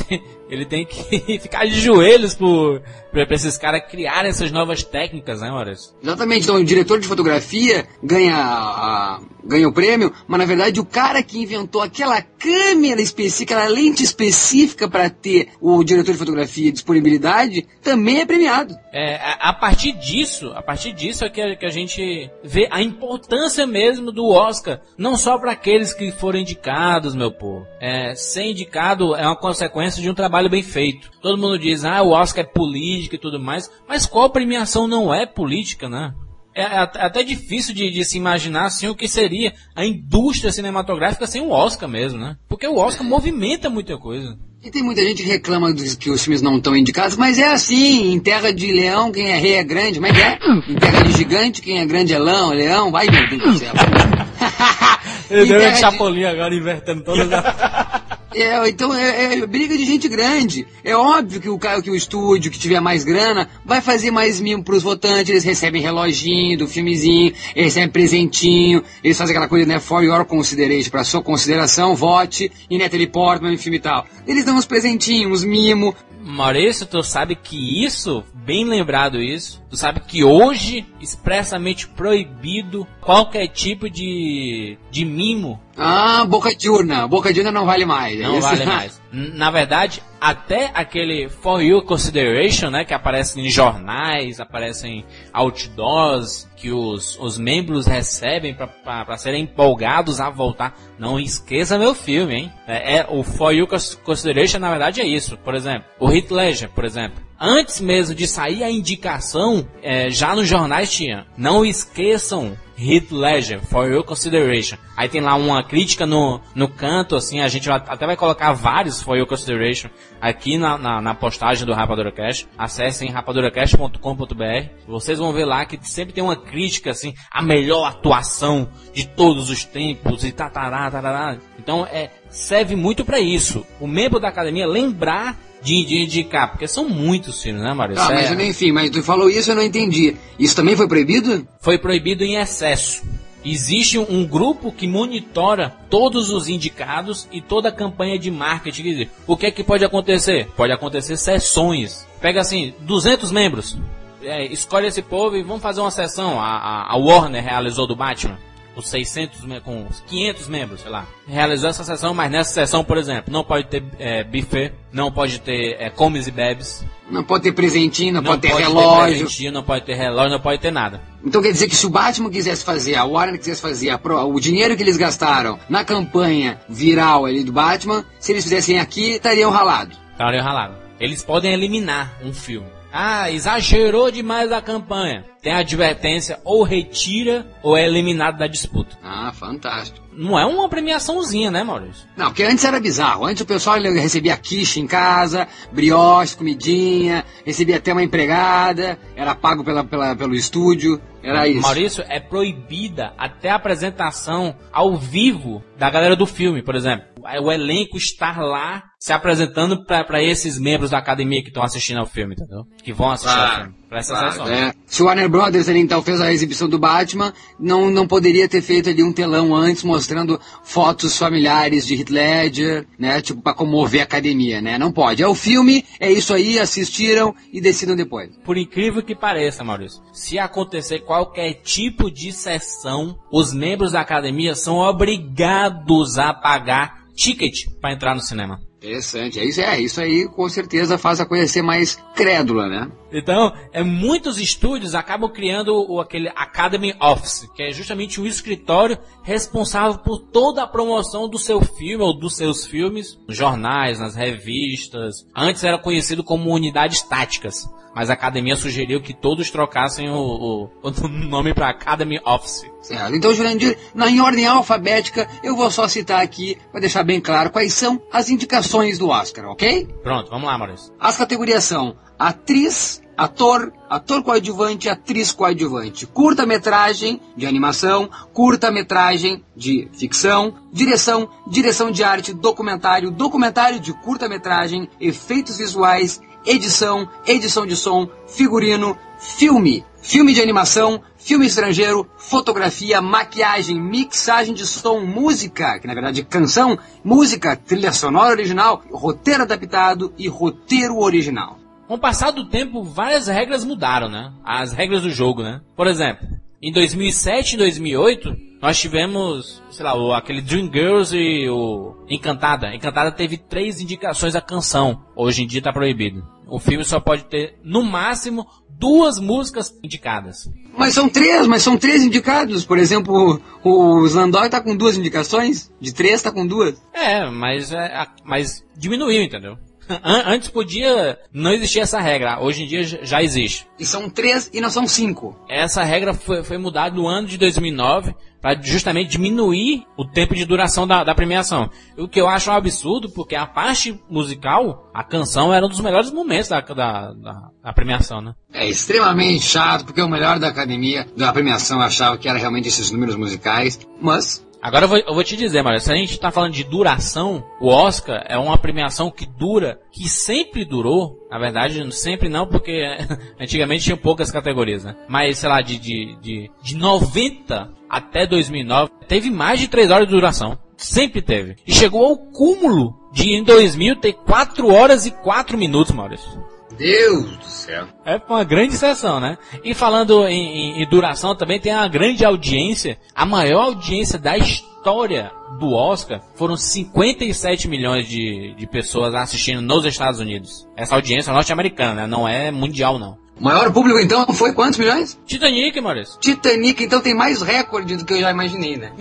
ele tem que ficar de joelhos por, pra, esses caras criarem essas novas técnicas, né, Maurício? Exatamente, então o diretor de fotografia ganha, a, ganha o prêmio, mas na verdade o cara que inventou aquela câmera específica, aquela lente específica para ter o diretor de fotografia disponibilidade, também é premiado. É, a, a, partir disso, a partir disso é que a, que a gente vê a importância mesmo do Oscar, não só para aqueles que foram indicados, meu povo. É, ser indicado é uma consequência de um trabalho bem feito. Todo mundo diz, ah, o Oscar é política e tudo mais, mas qual premiação não é política, né? É, é até difícil de, de, se imaginar assim o que seria a indústria cinematográfica sem o Oscar mesmo, né? Porque o Oscar movimenta muita coisa. E tem muita gente que reclama que os filmes não estão indicados, mas é assim, em terra de leão, quem é rei é grande, mas é. Em terra de gigante, quem é grande é leão, leão, vai meu Deus do céu. Ele deu um chapolim agora invertendo todas as... É, então é, é, briga de gente grande. É óbvio que o cara, que o estúdio que tiver mais grana vai fazer mais mimo pros votantes. Eles recebem reloginho do filmezinho, eles recebem presentinho, eles fazem aquela coisa, né? For your consideration, pra sua consideração, vote em Natalie Portman, filme e tal. Eles dão uns presentinhos, uns mimo. Maurício, tu sabe que isso, bem lembrado isso, tu sabe que hoje expressamente proibido qualquer tipo de, de mimo. Ah, boca de urna. Boca de urna não vale mais. É não vale mais. Na verdade, até aquele For You Consideration, né, que aparece em jornais, aparece em outdoors, que os, os membros recebem para serem empolgados a voltar. Não esqueça meu filme, hein? É, é, o For You Consideration, na verdade, é isso. Por exemplo, o Heath Ledger, por exemplo. Antes mesmo de sair a indicação, é, já nos jornais tinha. Não esqueçam Heath Ledger, For Your Consideration. Aí tem lá uma crítica no, no canto, assim, a gente até vai colocar vários For Your Consideration aqui na, na, na postagem do Rapadura Cash. Acessem rapaduracast.com.br. Vocês vão ver lá que sempre tem uma crítica, assim, a melhor atuação de todos os tempos e tatará, tatará. Então, é, serve muito para isso. O membro da academia lembrar de, de indicar, porque são muitos filmes, né, Mário? Ah, mas é... enfim, mas tu falou isso eu não entendi. Isso também foi proibido? Foi proibido em excesso. Existe um grupo que monitora todos os indicados e toda a campanha de marketing. O que é que pode acontecer? Pode acontecer sessões. Pega assim, 200 membros. É, escolhe esse povo e vamos fazer uma sessão. A, a, a Warner realizou do Batman com 600, com 500 membros, sei lá, realizar essa sessão, mas nessa sessão, por exemplo, não pode ter é, buffet, não pode ter é, comes e bebes. Não pode ter presentinho, não, não pode ter pode relógio. Ter presentinho, não pode ter relógio, não pode ter nada. Então quer dizer que se o Batman quisesse fazer, a Warner quisesse fazer, a Pro, o dinheiro que eles gastaram na campanha viral ali do Batman, se eles fizessem aqui, estariam ralados. Estariam ralados. Eles podem eliminar um filme. Ah, exagerou demais a campanha. Tem advertência, ou retira ou é eliminado da disputa. Ah, fantástico. Não é uma premiaçãozinha, né, Maurício? Não, porque antes era bizarro. Antes o pessoal recebia quiche em casa, brioche, comidinha, recebia até uma empregada, era pago pela, pela, pelo estúdio. Era isso. Maurício, é proibida até a apresentação ao vivo da galera do filme, por exemplo. O elenco estar lá se apresentando para esses membros da academia que estão assistindo ao filme, entendeu? Que vão assistir claro, ao filme. Pra essa claro, é. Se o Warner Brothers ali, então fez a exibição do Batman, não, não poderia ter feito ali um telão antes mostrando fotos familiares de Heath Ledger, né? Tipo, pra comover a academia, né? Não pode. É o filme, é isso aí, assistiram e decidam depois. Por incrível que pareça, Maurício, se acontecer qualquer tipo de sessão, os membros da academia são obrigados a pagar ticket para entrar no cinema. Interessante. É isso, é, isso aí com certeza faz a coisa ser mais crédula, né? Então, é, muitos estúdios acabam criando o, aquele Academy Office, que é justamente um escritório responsável por toda a promoção do seu filme ou dos seus filmes, nos jornais, nas revistas. Antes era conhecido como unidades táticas mas a academia sugeriu que todos trocassem o, o, o nome para Academy Office. Certo. Então, Jurandir, na em ordem alfabética, eu vou só citar aqui, para deixar bem claro, quais são as indicações do Oscar, ok? Pronto, vamos lá, Maurício. As categorias são atriz, ator, ator coadjuvante, atriz coadjuvante, curta-metragem de animação, curta-metragem de ficção, direção, direção de arte, documentário, documentário de curta-metragem, efeitos visuais, edição, edição de som, figurino, filme, filme de animação, filme estrangeiro, fotografia, maquiagem, mixagem de som, música, que na verdade é canção, música, trilha sonora original, roteiro adaptado e roteiro original. Com o passar do tempo, várias regras mudaram, né? As regras do jogo, né? Por exemplo, em 2007 e 2008, nós tivemos, sei lá, aquele Dream Girls e o Encantada. Encantada teve três indicações à canção. Hoje em dia está proibido. O filme só pode ter, no máximo, duas músicas indicadas. Mas são três, mas são três indicados. Por exemplo, o, o Slandói tá com duas indicações, de três tá com duas. É, mas, é, mas diminuiu, entendeu? Antes podia não existir essa regra, hoje em dia já existe. E são três e não são cinco. Essa regra foi, foi mudada no ano de 2009 para justamente diminuir o tempo de duração da, da, premiação. O que eu acho um absurdo, porque a parte musical, a canção era um dos melhores momentos da, da, da, da premiação, né? É extremamente chato, porque o melhor da academia, da premiação, achava que era realmente esses números musicais, mas Agora eu vou, eu vou, te dizer, Mário, se a gente está falando de duração, o Oscar é uma premiação que dura, que sempre durou, na verdade, sempre não, porque antigamente tinha poucas categorias, né? Mas, sei lá, de, de, de, de 90 até 2009, teve mais de 3 horas de duração. Sempre teve. E chegou ao cúmulo de, em 2000, ter 4 horas e 4 minutos, Maurício. Deus do céu. É uma grande sessão, né? E falando em, em, em, duração, também tem uma grande audiência. A maior audiência da história do Oscar foram 57 milhões de, de pessoas assistindo nos Estados Unidos. Essa audiência é norte-americana, né? Não é mundial, não. O maior público, então, foi quantos milhões? Titanic, Maurício. Titanic, então tem mais recorde do que eu já imaginei, né?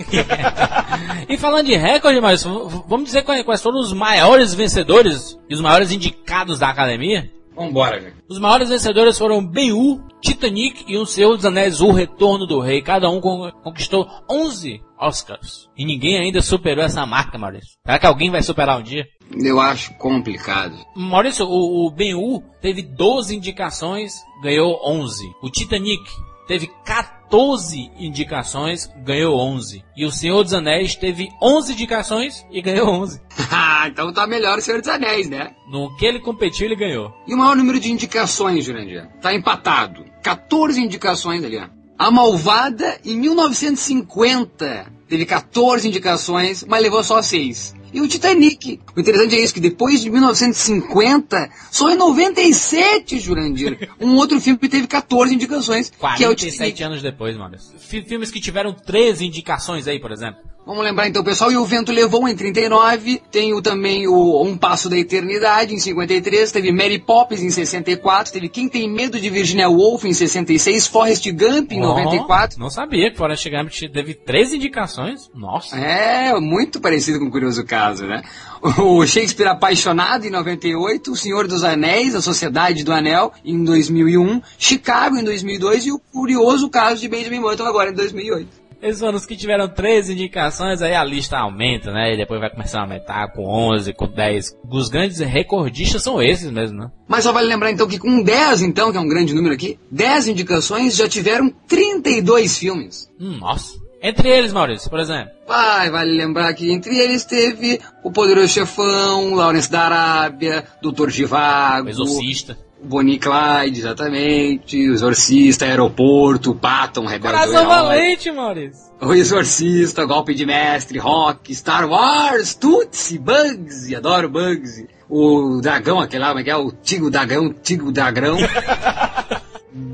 e falando de recorde, Maurício, vamos dizer quais foram os maiores vencedores e os maiores indicados da academia? Vambora, gente. Os maiores vencedores foram Ben-Hur, Titanic e O Senhor dos Anéis, O Retorno do Rei. Cada um con- conquistou 11 Oscars. E ninguém ainda superou essa marca, Maurício. Será que alguém vai superar um dia? Eu acho complicado. Maurício, o, o Ben-Hur teve 12 indicações, ganhou 11. O Titanic teve 14 indicações, ganhou 11. E o Senhor dos Anéis teve 11 indicações e ganhou 11. Ah, então tá melhor o Senhor dos Anéis, né? No que ele competiu, ele ganhou. E o maior número de indicações, Jurandir? Tá empatado. 14 indicações ali, ó. A Malvada, em 1950, teve 14 indicações, mas levou só 6. E o Titanic. O interessante é isso, que depois de 1950, só em 97, Jurandir, um outro filme teve 14 indicações, que é o 47 Titanic. anos depois. Fi- Filmes que tiveram 13 indicações aí, por exemplo. Vamos lembrar então, pessoal, e o Vento Levou em 39, tem também o Um Passo da Eternidade em 53, teve Mary Poppins em 64, teve Quem Tem Medo de Virginia Woolf em 66, Forrest Gump em Ó, 94. Não sabia que Forrest Gump teve 13 indicações. Nossa. É, muito parecido com o Curioso Caso, né? O Shakespeare Apaixonado em 98, O Senhor dos Anéis, A Sociedade do Anel em 2001, Chicago em 2002 e o Curioso Caso de Benjamin Button agora em 2008. Esses foram os que tiveram 13 indicações, aí a lista aumenta, né? E depois vai começar a aumentar com 11, com 10. Os grandes recordistas são esses mesmo, né? Mas só vale lembrar então que com 10, então, que é um grande número aqui, 10 indicações já tiveram 32 filmes. Hum, nossa. Entre eles, Maurício, por exemplo. Vai, vale lembrar que entre eles teve O Poderoso Chefão, Lawrence da Arábia, Doutor Givago, O Exorcista. Bonnie Clyde, exatamente, O Exorcista, Aeroporto, Patton, Rebelde Coração Valente, Maurício. O Exorcista, Golpe de Mestre, Rock, Star Wars, Tootsie, Bugsy, adoro Bugsy. O Dragão, aquele lá, como é que é? O Tigo Dragão, Tigo Dragão.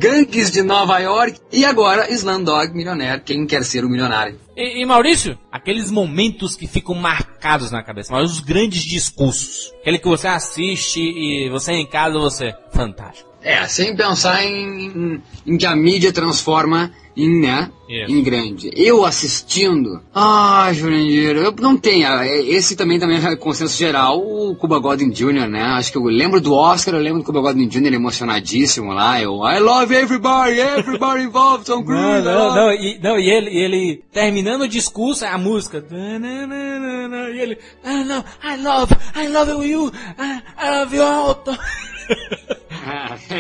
Gangues de Nova York. E agora, Slumdog Milionaire, quem quer ser o milionário? E, e, Maurício, aqueles momentos que ficam marcados na cabeça, mas os grandes discursos. Aquele que você assiste e você em casa, você... Fantástico. É, sem pensar em, em, em que a mídia transforma em, né, Isso. em grande. Eu assistindo, ah, Jurandir, eu não tenho, é, esse também também é consenso geral, o Cuba Gooding Jr., né, acho que eu lembro do Oscar, eu lembro do Cuba Gooding Jr. emocionadíssimo lá, eu, I love everybody, everybody involved, Tom Cruise, Não, não, não, e, não, e ele, e ele terminando o discurso, a música. E ele, I love, I love, I love you, I, I love you all.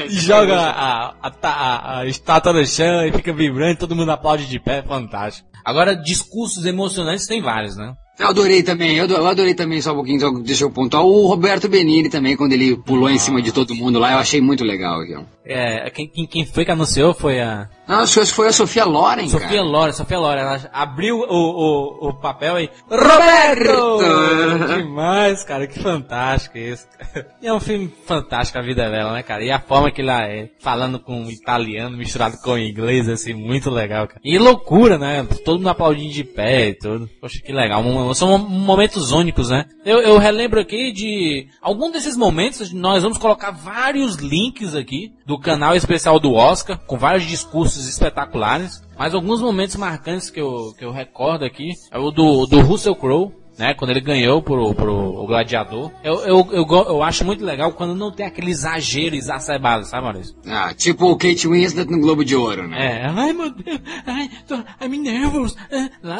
E joga a, a, a, a estátua no chão e fica vibrando, todo mundo aplaude de pé, fantástico. Agora, discursos emocionantes tem vários, né? Eu adorei também, eu ado- eu adorei também, só um pouquinho, só deixa eu pontuar, o Roberto Benini também, quando ele pulou em cima de todo mundo lá, eu achei muito legal aquilo. É, quem, quem, quem foi que anunciou foi a Ah, acho que foi a Sofia Loren, Sofia cara. Loren, Sofia Loren. Ela abriu o, o, o papel e... Roberto! Demais, cara, que fantástico isso. E é um filme fantástico a vida dela, né, cara? E a forma que ela é, falando com italiano misturado com inglês, assim, muito legal, cara. E loucura, né? Todo mundo aplaudindo de pé e tudo. Poxa, que legal. Um- São momentos únicos, né? Eu, eu relembro aqui de algum desses momentos, nós vamos colocar vários links aqui do canal especial do Oscar, com vários discursos espetaculares. Mas alguns momentos marcantes que eu, que eu recordo aqui é o do, do Russell Crowe, né? Quando ele ganhou pro, pro Gladiador. Eu, eu, eu, eu acho muito legal quando não tem aquele exagero exacerbado, sabe, Maurício? Ah, tipo o Kate Winslet no Globo de Ouro, né? É, ai meu Deus, ai, tô, I'm nervous.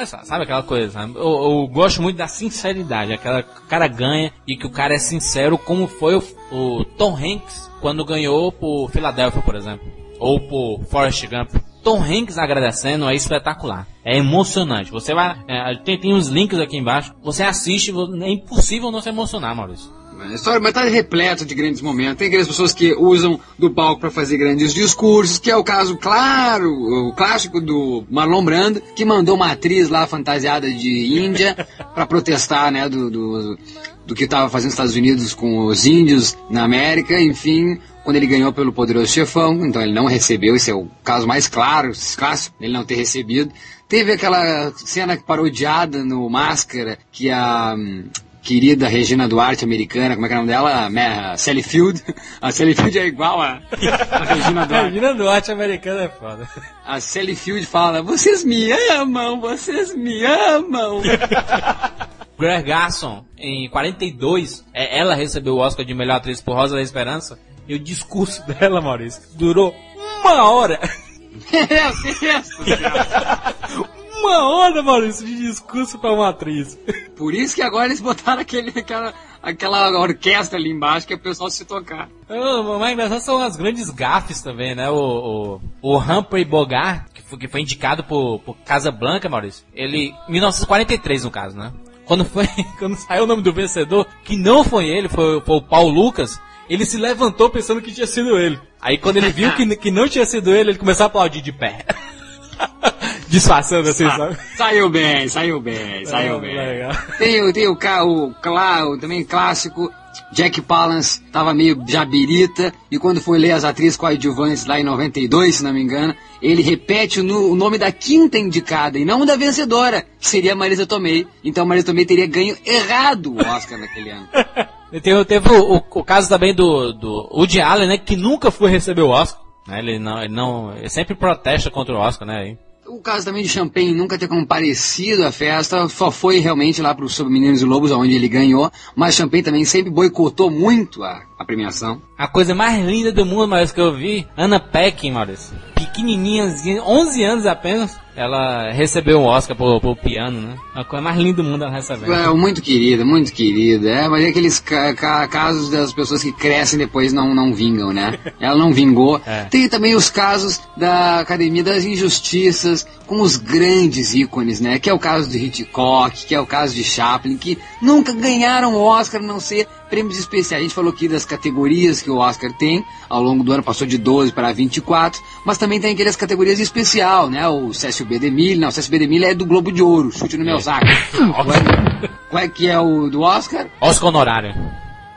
sa- Sabe aquela coisa? sabe? Eu, eu gosto muito da sinceridade, aquela que o cara ganha e que o cara é sincero, como foi o, o Tom Hanks quando ganhou por Philadelphia, por exemplo, ou por Forrest Gump. Tom Hanks agradecendo é espetacular, é emocionante. Você vai, é, tem, tem uns links aqui embaixo, você assiste, é impossível não se emocionar, Maurício. A história mas tá repleto de grandes momentos. Tem aquelas pessoas que usam do palco para fazer grandes discursos, que é o caso, claro, o clássico do Marlon Brando, que mandou uma atriz lá fantasiada de Índia para protestar, né, do, do, do que estava fazendo nos Estados Unidos com os índios na América, enfim. Quando ele ganhou pelo Poderoso Chefão, então ele não recebeu, esse é o caso mais claro, clássico, ele não ter recebido. Teve aquela cena parodiada no Máscara, que a hum, querida Regina Duarte americana, como é que é o nome dela? A Sally Field. A Sally Field é igual a, a Regina Duarte. Regina Duarte americana é foda. A Sally Field fala, vocês me amam, vocês me amam. Greg Garson, em 42, é, ela recebeu o Oscar de melhor atriz por Rosa da Esperança. E o discurso dela, Maurício, durou uma hora. uma hora, Maurício, de discurso pra uma atriz. Por isso que agora eles botaram aquele, aquela, aquela orquestra ali embaixo que é o pessoal se tocar. Mais engraçado são as grandes gafes também, né? O, o, o Humphrey Bogart, que foi, que foi indicado por, por Casa Blanca, Maurício. Ele, 1943 no caso, né? Quando foi, quando saiu o nome do vencedor, que não foi ele, foi, foi o Paul Lucas, ele se levantou pensando que tinha sido ele. Aí quando ele viu que, que não tinha sido ele, ele começou a aplaudir de pé. Disfarçando assim, Sa- sabe? Saiu bem, saiu bem, saiu Ah, bem. legal. Tem, o- tem o, o, clá- o também clássico, Jack Palance tava meio jabirita, e quando foi ler as atrizes coadjuvantes lá em 92, se não me engano, ele repete o, o nome da quinta indicada, e não da vencedora, que seria Marisa Tomei. Então Marisa Tomei teria ganho errado o Oscar naquele ano. Teve, teve o, o- o caso também do, do Woody Allen, né? Que nunca foi receber o Oscar. Né, ele, não, ele não. Ele sempre protesta contra o Oscar, né? O caso também de Champagne nunca ter comparecido à festa, só foi realmente lá para o Sobre Meninos e Lobos, onde ele ganhou, mas Champagne também sempre boicotou muito a, a premiação. A coisa mais linda do mundo, Maurício, que eu vi, Anna Peckin, Maurício. Pequenininha, 11 anos apenas, ela recebeu um Oscar por, por piano, né? A coisa mais linda do mundo ela recebeu. É, muito querida, muito querida, é, mas é aqueles ca- ca- casos das pessoas que crescem e depois não, não vingam, né? Ela não vingou. É. Tem também os casos da Academia das Injustiças, com os grandes ícones, né? Que é o caso de Hitchcock, que é o caso de Chaplin, que nunca ganharam o Oscar, a não ser prêmios especiais. A gente falou aqui das categorias que o Oscar tem, ao longo do ano passou de 12 para 24, mas também tem aquelas categorias especial, né? O Cécio B. DeMille, não, o Cécio B. DeMille é do Globo de Ouro, chute no meu saco. Qual é, qual é que é o do Oscar? Oscar honorário.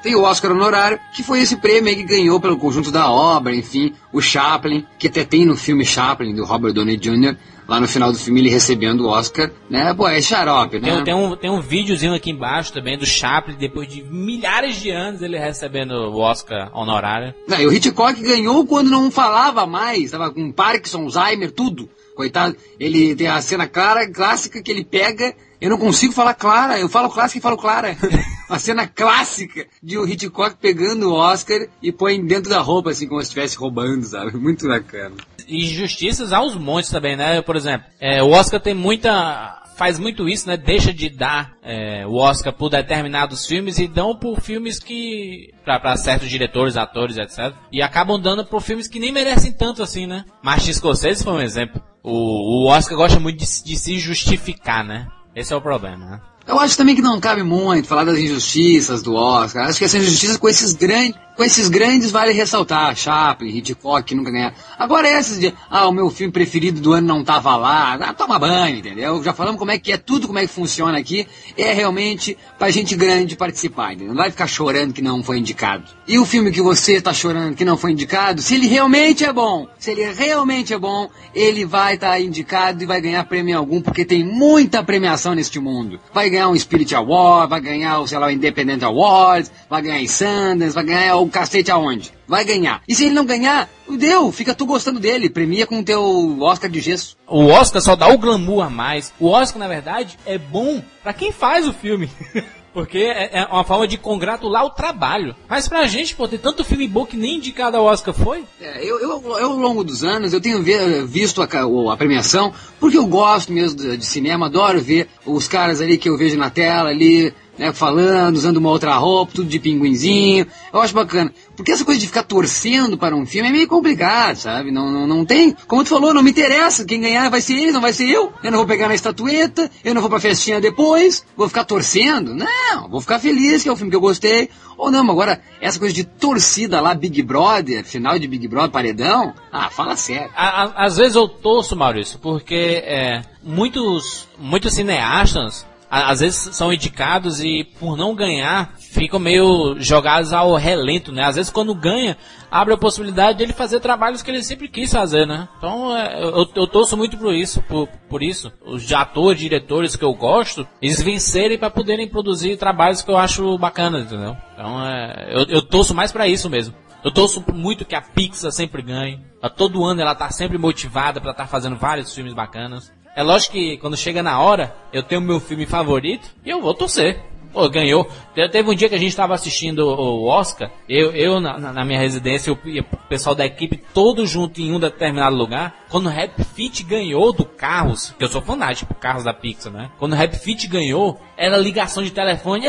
Tem o Oscar honorário, que foi esse prêmio aí que ganhou pelo conjunto da obra, enfim, o Chaplin, que até tem no filme Chaplin, do Robert Downey Jr., lá no final do filme ele recebendo o Oscar, né? Pô, é xarope, né? Tem, tem um, tem um videozinho aqui embaixo também do Chaplin, depois de milhares de anos ele recebendo o Oscar honorário. Não, e o Hitchcock ganhou quando não falava mais, tava com Parkinson, Alzheimer, tudo. Coitado, ele tem a cena clara, clássica que ele pega. Eu não consigo falar clara, eu falo clássica e falo clara. a cena clássica de o Hitchcock pegando o Oscar e põe dentro da roupa, assim, como se estivesse roubando, sabe? Muito bacana. E justiças aos montes também, né? Por exemplo, é, o Oscar tem muita. Faz muito isso, né? Deixa de dar é, o Oscar por determinados filmes e dão por filmes que. Pra certos diretores, atores, etc. E acabam dando por filmes que nem merecem tanto assim, né? Martin Scorsese foi um exemplo. O, o Oscar gosta muito de, de se justificar, né? Esse é o problema, né? Eu acho também que não cabe muito falar das injustiças do Oscar. Acho que essa injustiça com esses grandes, com esses grandes vale ressaltar. Chaplin, Hitchcock, nunca ganharam. Agora esses de, ah, o meu filme preferido do ano não tava lá. Ah, toma banho, entendeu? Já falamos como é que é tudo, como é que funciona aqui. É realmente pra gente grande participar, entendeu? Não vai ficar chorando que não foi indicado. E o filme que você tá chorando que não foi indicado, se ele realmente é bom, se ele realmente é bom, ele vai estar indicado e vai ganhar prêmio algum, porque tem muita premiação neste mundo. Vai ganhar um Spirit Award, vai ganhar, sei lá, o Independent Awards, vai ganhar em Sundance, vai ganhar o cacete aonde? Vai ganhar. E se ele não ganhar, deu, fica tu gostando dele, premia com o teu Oscar de gesso. O Oscar só dá o glamour a mais. O Oscar, na verdade, é bom pra quem faz o filme. Porque é é uma forma de congratular o trabalho. Mas pra gente, pô, ter tanto filme bom que nem indicado ao Oscar foi. É, eu, eu, eu, ao longo dos anos, eu tenho ve- visto a, a premiação, porque eu gosto mesmo de, de cinema, adoro ver os caras ali que eu vejo na tela ali, né, falando, usando uma outra roupa, tudo de pinguinzinho. Eu acho bacana. Porque essa coisa de ficar torcendo para um filme é meio complicado, sabe? Não, não, não tem. Como tu falou, não me interessa. Quem ganhar vai ser ele, não vai ser eu. Eu não vou pegar na estatueta, eu não vou pra festinha depois, vou ficar torcendo. Não, vou ficar feliz que é o filme que eu gostei. Ou não, agora, essa coisa de torcida lá, Big Brother, final de Big Brother, paredão, ah, fala sério. A- às vezes eu torço, Maurício, porque é, muitos, muitos cineastas às vezes são indicados e por não ganhar ficam meio jogados ao relento, né? Às vezes quando ganha abre a possibilidade de ele fazer trabalhos que ele sempre quis fazer, né? Então é, eu, eu torço muito por isso, por, por isso. Os atores, diretores que eu gosto, eles vencerem para poderem produzir trabalhos que eu acho bacanas, entendeu? Então é, eu, eu torço mais para isso mesmo. Eu torço muito que a Pixar sempre ganhe. A todo ano ela tá sempre motivada pra estar fazendo vários filmes bacanas. É lógico que quando chega na hora, eu tenho meu filme favorito e eu vou torcer. Pô, ganhou. Teve um dia que a gente estava assistindo o Oscar, eu, eu na, na minha residência, eu, e o pessoal da equipe todo junto em um determinado lugar. Quando o Rap Fit ganhou do Carros, que eu sou fanático por Carros da Pixar, né? Quando o Rap Fit ganhou, era ligação de telefone.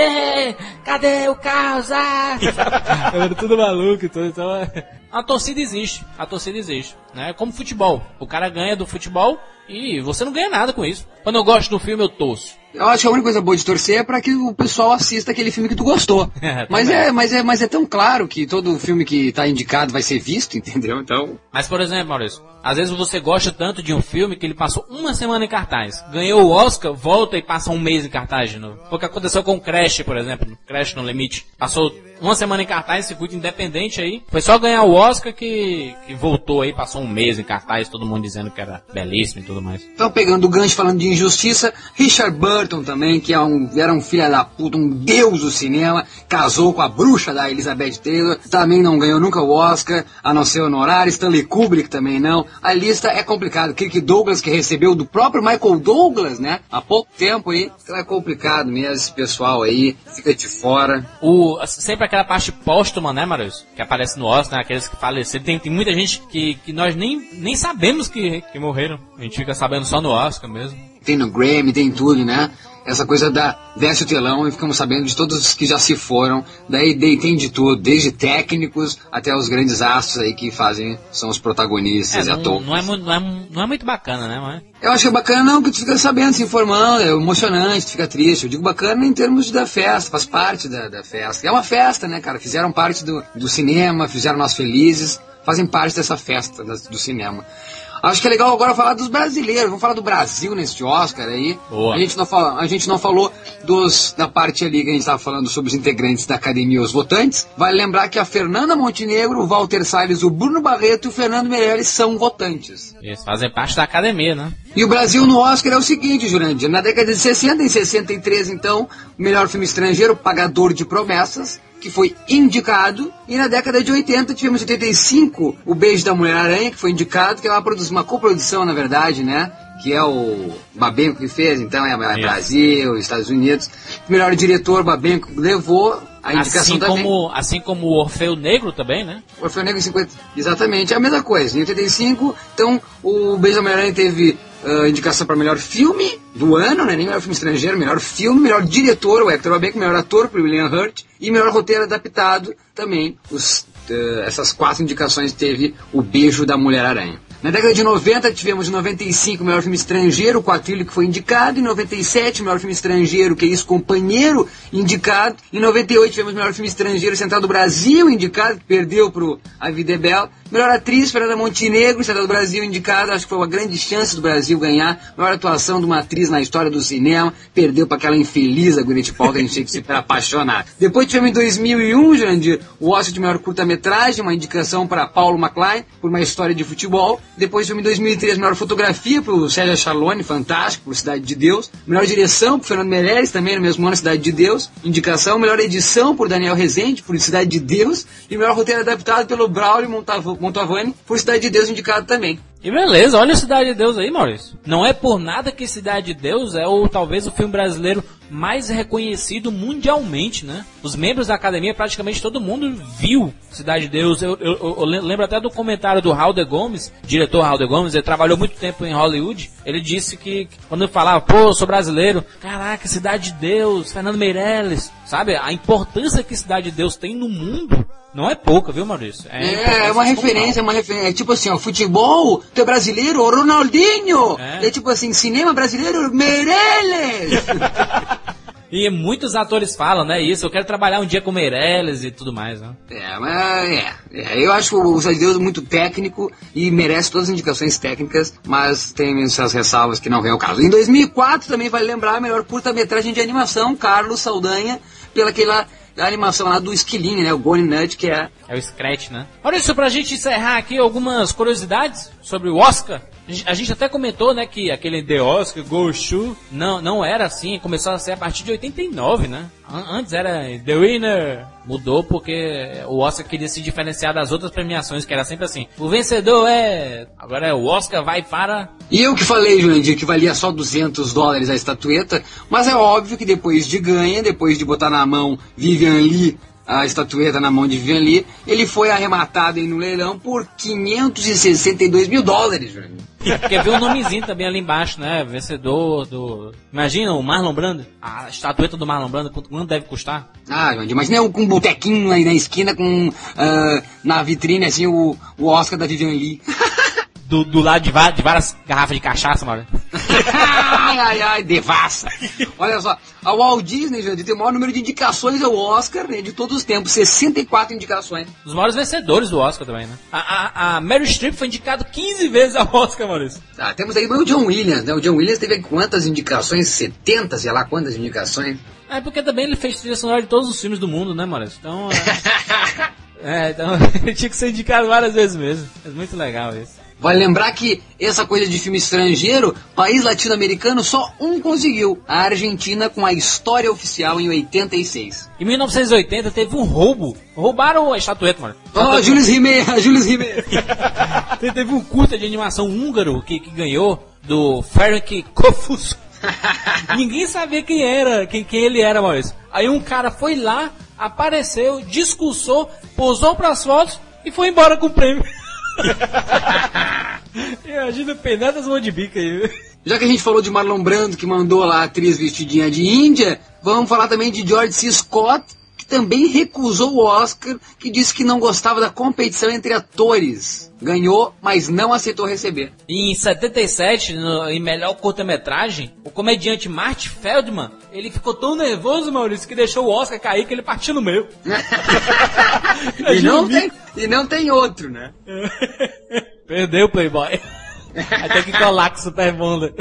Cadê o Carros? Ah! era tudo maluco. Tudo, então, a torcida existe. A torcida existe. Né? Como futebol. O cara ganha do futebol e você não ganha nada com isso. Quando eu gosto do filme, eu torço. Eu acho que a única coisa boa de torcer é para que o pessoal assista aquele filme que tu gostou. É, mas, é, mas, é, mas é tão claro que todo filme que tá indicado vai ser visto, entendeu? Então. Mas, por exemplo, Maurício, às vezes você gosta tanto de um filme que ele passou uma semana em cartaz. Ganhou o Oscar, volta e passa um mês em cartaz de novo. Foi o que aconteceu com o Crash, por exemplo. Crash no Limite. Passou uma semana em cartaz, circuito independente aí. Foi só ganhar o Oscar que, que voltou aí, passou um mês em cartaz, todo mundo dizendo que era belíssimo e tudo mais. Então, pegando o gancho falando de injustiça, Richard Burton também, que é um, era um filho da puta, um deus do cinema, casou com a bruxa da Elizabeth Taylor, também não ganhou nunca o Oscar, a não ser honorário, Stanley Kubrick também não. A lista é complicada. Kirk Douglas, que recebeu do próprio Michael Douglas, né, há pouco tempo aí, então é complicado mesmo, esse pessoal aí, fica de fora. O, sempre aquela parte póstuma, né, Marius? Que aparece no Oscar, né? Aqueles que faleceram. Tem, tem muita gente que, que nós nem, nem sabemos que, que morreram. A gente fica sabendo só no Oscar mesmo. Tem no Grammy, tem tudo, né? essa coisa da desce o telão e ficamos sabendo de todos os que já se foram. Daí, tem de tudo, desde técnicos até os grandes astros aí que fazem, são os protagonistas é, e atores. Não é, não, é, não é muito bacana, né, mãe? Eu acho que é bacana não, que tu fica sabendo, se informando, é emocionante, tu fica triste. Eu digo bacana em termos da festa, faz parte da, da festa. É uma festa, né, cara? Fizeram parte do, do cinema, fizeram nós felizes, fazem parte dessa festa do cinema. Acho que é legal agora falar dos brasileiros. Vamos falar do Brasil neste Oscar aí. A gente, não fala, a gente não falou dos, da parte ali que a gente estava falando sobre os integrantes da academia os votantes. Vale lembrar que a Fernanda Montenegro, o Walter Salles, o Bruno Barreto e o Fernando Meirelles são votantes. Eles fazem parte da academia, né? E o Brasil no Oscar é o seguinte, Jurandir. Na década de 60, em 63, então, o melhor filme estrangeiro, Pagador de Promessas que foi indicado, e na década de 80 tivemos 85 O Beijo da Mulher-Aranha, que foi indicado, que é uma, uma coprodução, na verdade, né? Que é o Babenco que fez, então é, é Brasil, Estados Unidos. O melhor diretor, Babenco levou a indicação assim também. Como, assim como o Orfeu Negro também, né? O Orfeu Negro em 50. Exatamente, é a mesma coisa. Em 85, então, o Beijo da Mulher-Aranha teve uh, indicação para melhor filme do ano, né? Nem melhor filme estrangeiro, melhor filme, melhor diretor, o Hector Abeck, melhor ator para William Hurt e melhor roteiro adaptado também. Os, uh, essas quatro indicações teve o Beijo da Mulher-Aranha. Na década de 90 tivemos em 95 o melhor filme estrangeiro, o Quatrilho que foi indicado, em 97 o melhor filme estrangeiro, que é isso, Companheiro, indicado, em 98 tivemos o melhor filme estrangeiro, Central do Brasil, indicado, que perdeu pro A Vida é Bela, melhor atriz, Fernanda Montenegro, Central do Brasil, indicado, acho que foi uma grande chance do Brasil ganhar, melhor atuação de uma atriz na história do cinema, perdeu para aquela infeliz da Gwyneth que a gente tinha que se apaixonar. Depois tivemos em 2001, Jandir, o Oscar de melhor curta-metragem, uma indicação para Paulo McLean, por uma história de futebol, depois em 2003 melhor fotografia para o Sérgio Chalone, fantástico, por Cidade de Deus. Melhor direção para Fernando Meirelles, também no mesmo ano, Cidade de Deus. Indicação, melhor edição por Daniel Rezende, por Cidade de Deus. E melhor roteiro adaptado pelo Braulio Montavani, por Cidade de Deus, indicado também. E beleza, olha Cidade de Deus aí, Maurício. Não é por nada que Cidade de Deus é o talvez o filme brasileiro mais reconhecido mundialmente, né? Os membros da academia, praticamente todo mundo viu Cidade de Deus. Eu, eu, eu lembro até do comentário do Raul de Gomes, diretor Raul de Gomes, ele trabalhou muito tempo em Hollywood. Ele disse que quando eu falava, pô, sou brasileiro, caraca, Cidade de Deus, Fernando Meirelles, sabe? A importância que Cidade de Deus tem no mundo não é pouca, viu, Maurício? É, é, é uma referência, é uma referência. É tipo assim, ó, futebol, tu é brasileiro, Ronaldinho. É. é tipo assim, cinema brasileiro, Meirelles. E muitos atores falam, né? Isso, eu quero trabalhar um dia com Meirelles e tudo mais, né? É, mas é, é, eu acho o Zé Deus muito técnico e merece todas as indicações técnicas, mas tem essas ressalvas que não vem ao caso. Em 2004 também vale lembrar a melhor curta-metragem de animação, Carlos Saldanha, pela aquela da animação lá do Esquilinho, né? O Gone Nut, que é... É o Scratch, né? Olha isso, pra gente encerrar aqui algumas curiosidades sobre o Oscar A gente até comentou, né, que aquele The Oscar Goshu não, não era assim, começou a ser a partir de 89, né? Antes era The Winner, mudou porque o Oscar queria se diferenciar das outras premiações, que era sempre assim. O vencedor é. Agora é o Oscar vai para. E eu que falei, Jurandir, que valia só 200 dólares a estatueta, mas é óbvio que depois de ganha, depois de botar na mão Vivian Lee a estatueta na mão de Vivian Lee, ele foi arrematado no leilão por 562 mil dólares, Jurandir. Quer ver o nomezinho também ali embaixo, né? Vencedor do. Imagina o Marlon Brando. A estatueta do Marlon Brando, quanto, quanto deve custar? Ah, imagina eu com um botequinho aí na esquina, com uh, na vitrine, assim, o, o Oscar da Vivian Lee. Do, do lado de, de, várias garrafas de cachaça, mano. Ai, ai, ai, devassa. Olha só, a Walt Disney, gente, tem o maior número de indicações ao Oscar né, de todos os tempos, 64 indicações. Os maiores vencedores do Oscar também, né? A, a, a Meryl Streep foi indicado 15 vezes ao Oscar, Maurício. Ah, temos aí o John Williams, né? O John Williams teve quantas indicações? 70, sei lá quantas indicações. É porque também ele fez trilha sonora de todos os filmes do mundo, né, Maurício? Então... É, é então ele tinha que ser indicado várias vezes mesmo. É muito legal isso. Vale lembrar que essa coisa de filme estrangeiro, país latino-americano, só um conseguiu. A Argentina com a história oficial em 86. Em 1980 teve um roubo. Roubaram a estatueta, mano. Oh, Julius Rimet, Julius Rimet. teve um curta de animação húngaro que, que ganhou do Ferenc Kofus. Ninguém sabia quem era, quem, quem ele era, Maurício. Aí um cara foi lá, apareceu, discursou, posou pras fotos e foi embora com o prêmio. Imagina o penar das mãos de bica aí. Já que a gente falou de Marlon Brando, que mandou lá a atriz vestidinha de Índia, vamos falar também de George C. Scott, que também recusou o Oscar, que disse que não gostava da competição entre atores. Ganhou, mas não aceitou receber. Em 77, no, em melhor curta-metragem, o comediante Marty Feldman, ele ficou tão nervoso, Maurício, que deixou o Oscar cair que ele partiu no meio. e, não tem, e não tem outro, né? Perdeu o Playboy. Até que colar com Super Bonder.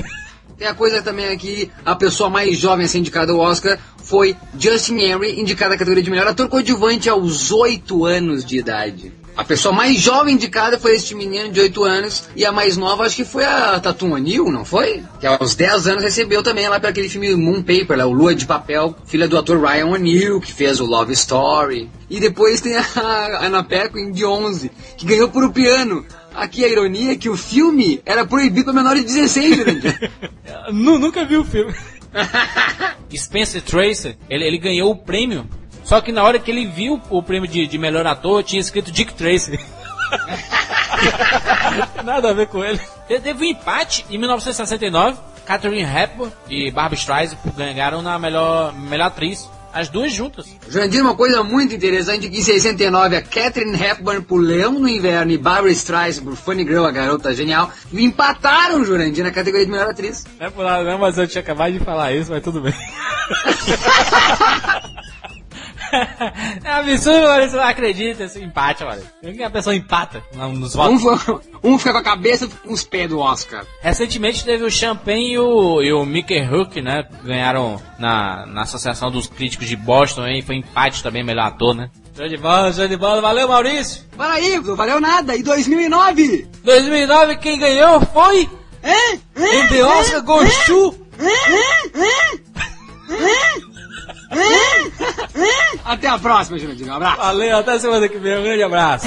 Tem a coisa também aqui, a pessoa mais jovem a ser indicada ao Oscar foi Justin Henry, indicada à categoria de melhor ator coadjuvante aos 8 anos de idade. A pessoa mais jovem indicada foi este menino de 8 anos, e a mais nova acho que foi a Tatum O'Neill, não foi? Que aos 10 anos recebeu também lá para aquele filme Moon Paper, lá, o Lua de Papel, filha do ator Ryan O'Neill, que fez o Love Story. E depois tem a Anna Paquin de 11, que ganhou por o piano. Aqui a ironia é que o filme era proibido para menores de 16, Jurandir. Nunca vi o filme. Spencer Tracer, ele, ele ganhou o prêmio, só que na hora que ele viu o prêmio de, de melhor ator, tinha escrito Dick Tracy. Nada a ver com ele. Teve um empate em 1969. Catherine Hepburn e Barbara Streisand ganharam na melhor, melhor atriz. As duas juntas. Jandir, uma coisa muito interessante que em 69 a Catherine Hepburn por Leão no Inverno e Barbara Streisand por Funny Girl, a garota genial, empataram, Jurandir, na categoria de melhor atriz. Não é por nada não, mas eu tinha acabado de falar isso, mas tudo bem. É absurdo, Maurício, não acredita, esse empate, olha. que a pessoa empata nos votos. Um, um fica com a cabeça e com os pés do Oscar. Recentemente teve o Champagne e o, e o Mickey Hook, né? Ganharam na, na Associação dos Críticos de Boston, hein? Foi empate também, melhor ator, né? Show de bola, show de bola. Valeu, Maurício. Fala aí, não valeu nada. E 2009? 2009 quem ganhou foi... É? É? The Oscar Goes to... Até a próxima, Jurandir. Um abraço. Valeu, até semana que vem. Um grande abraço.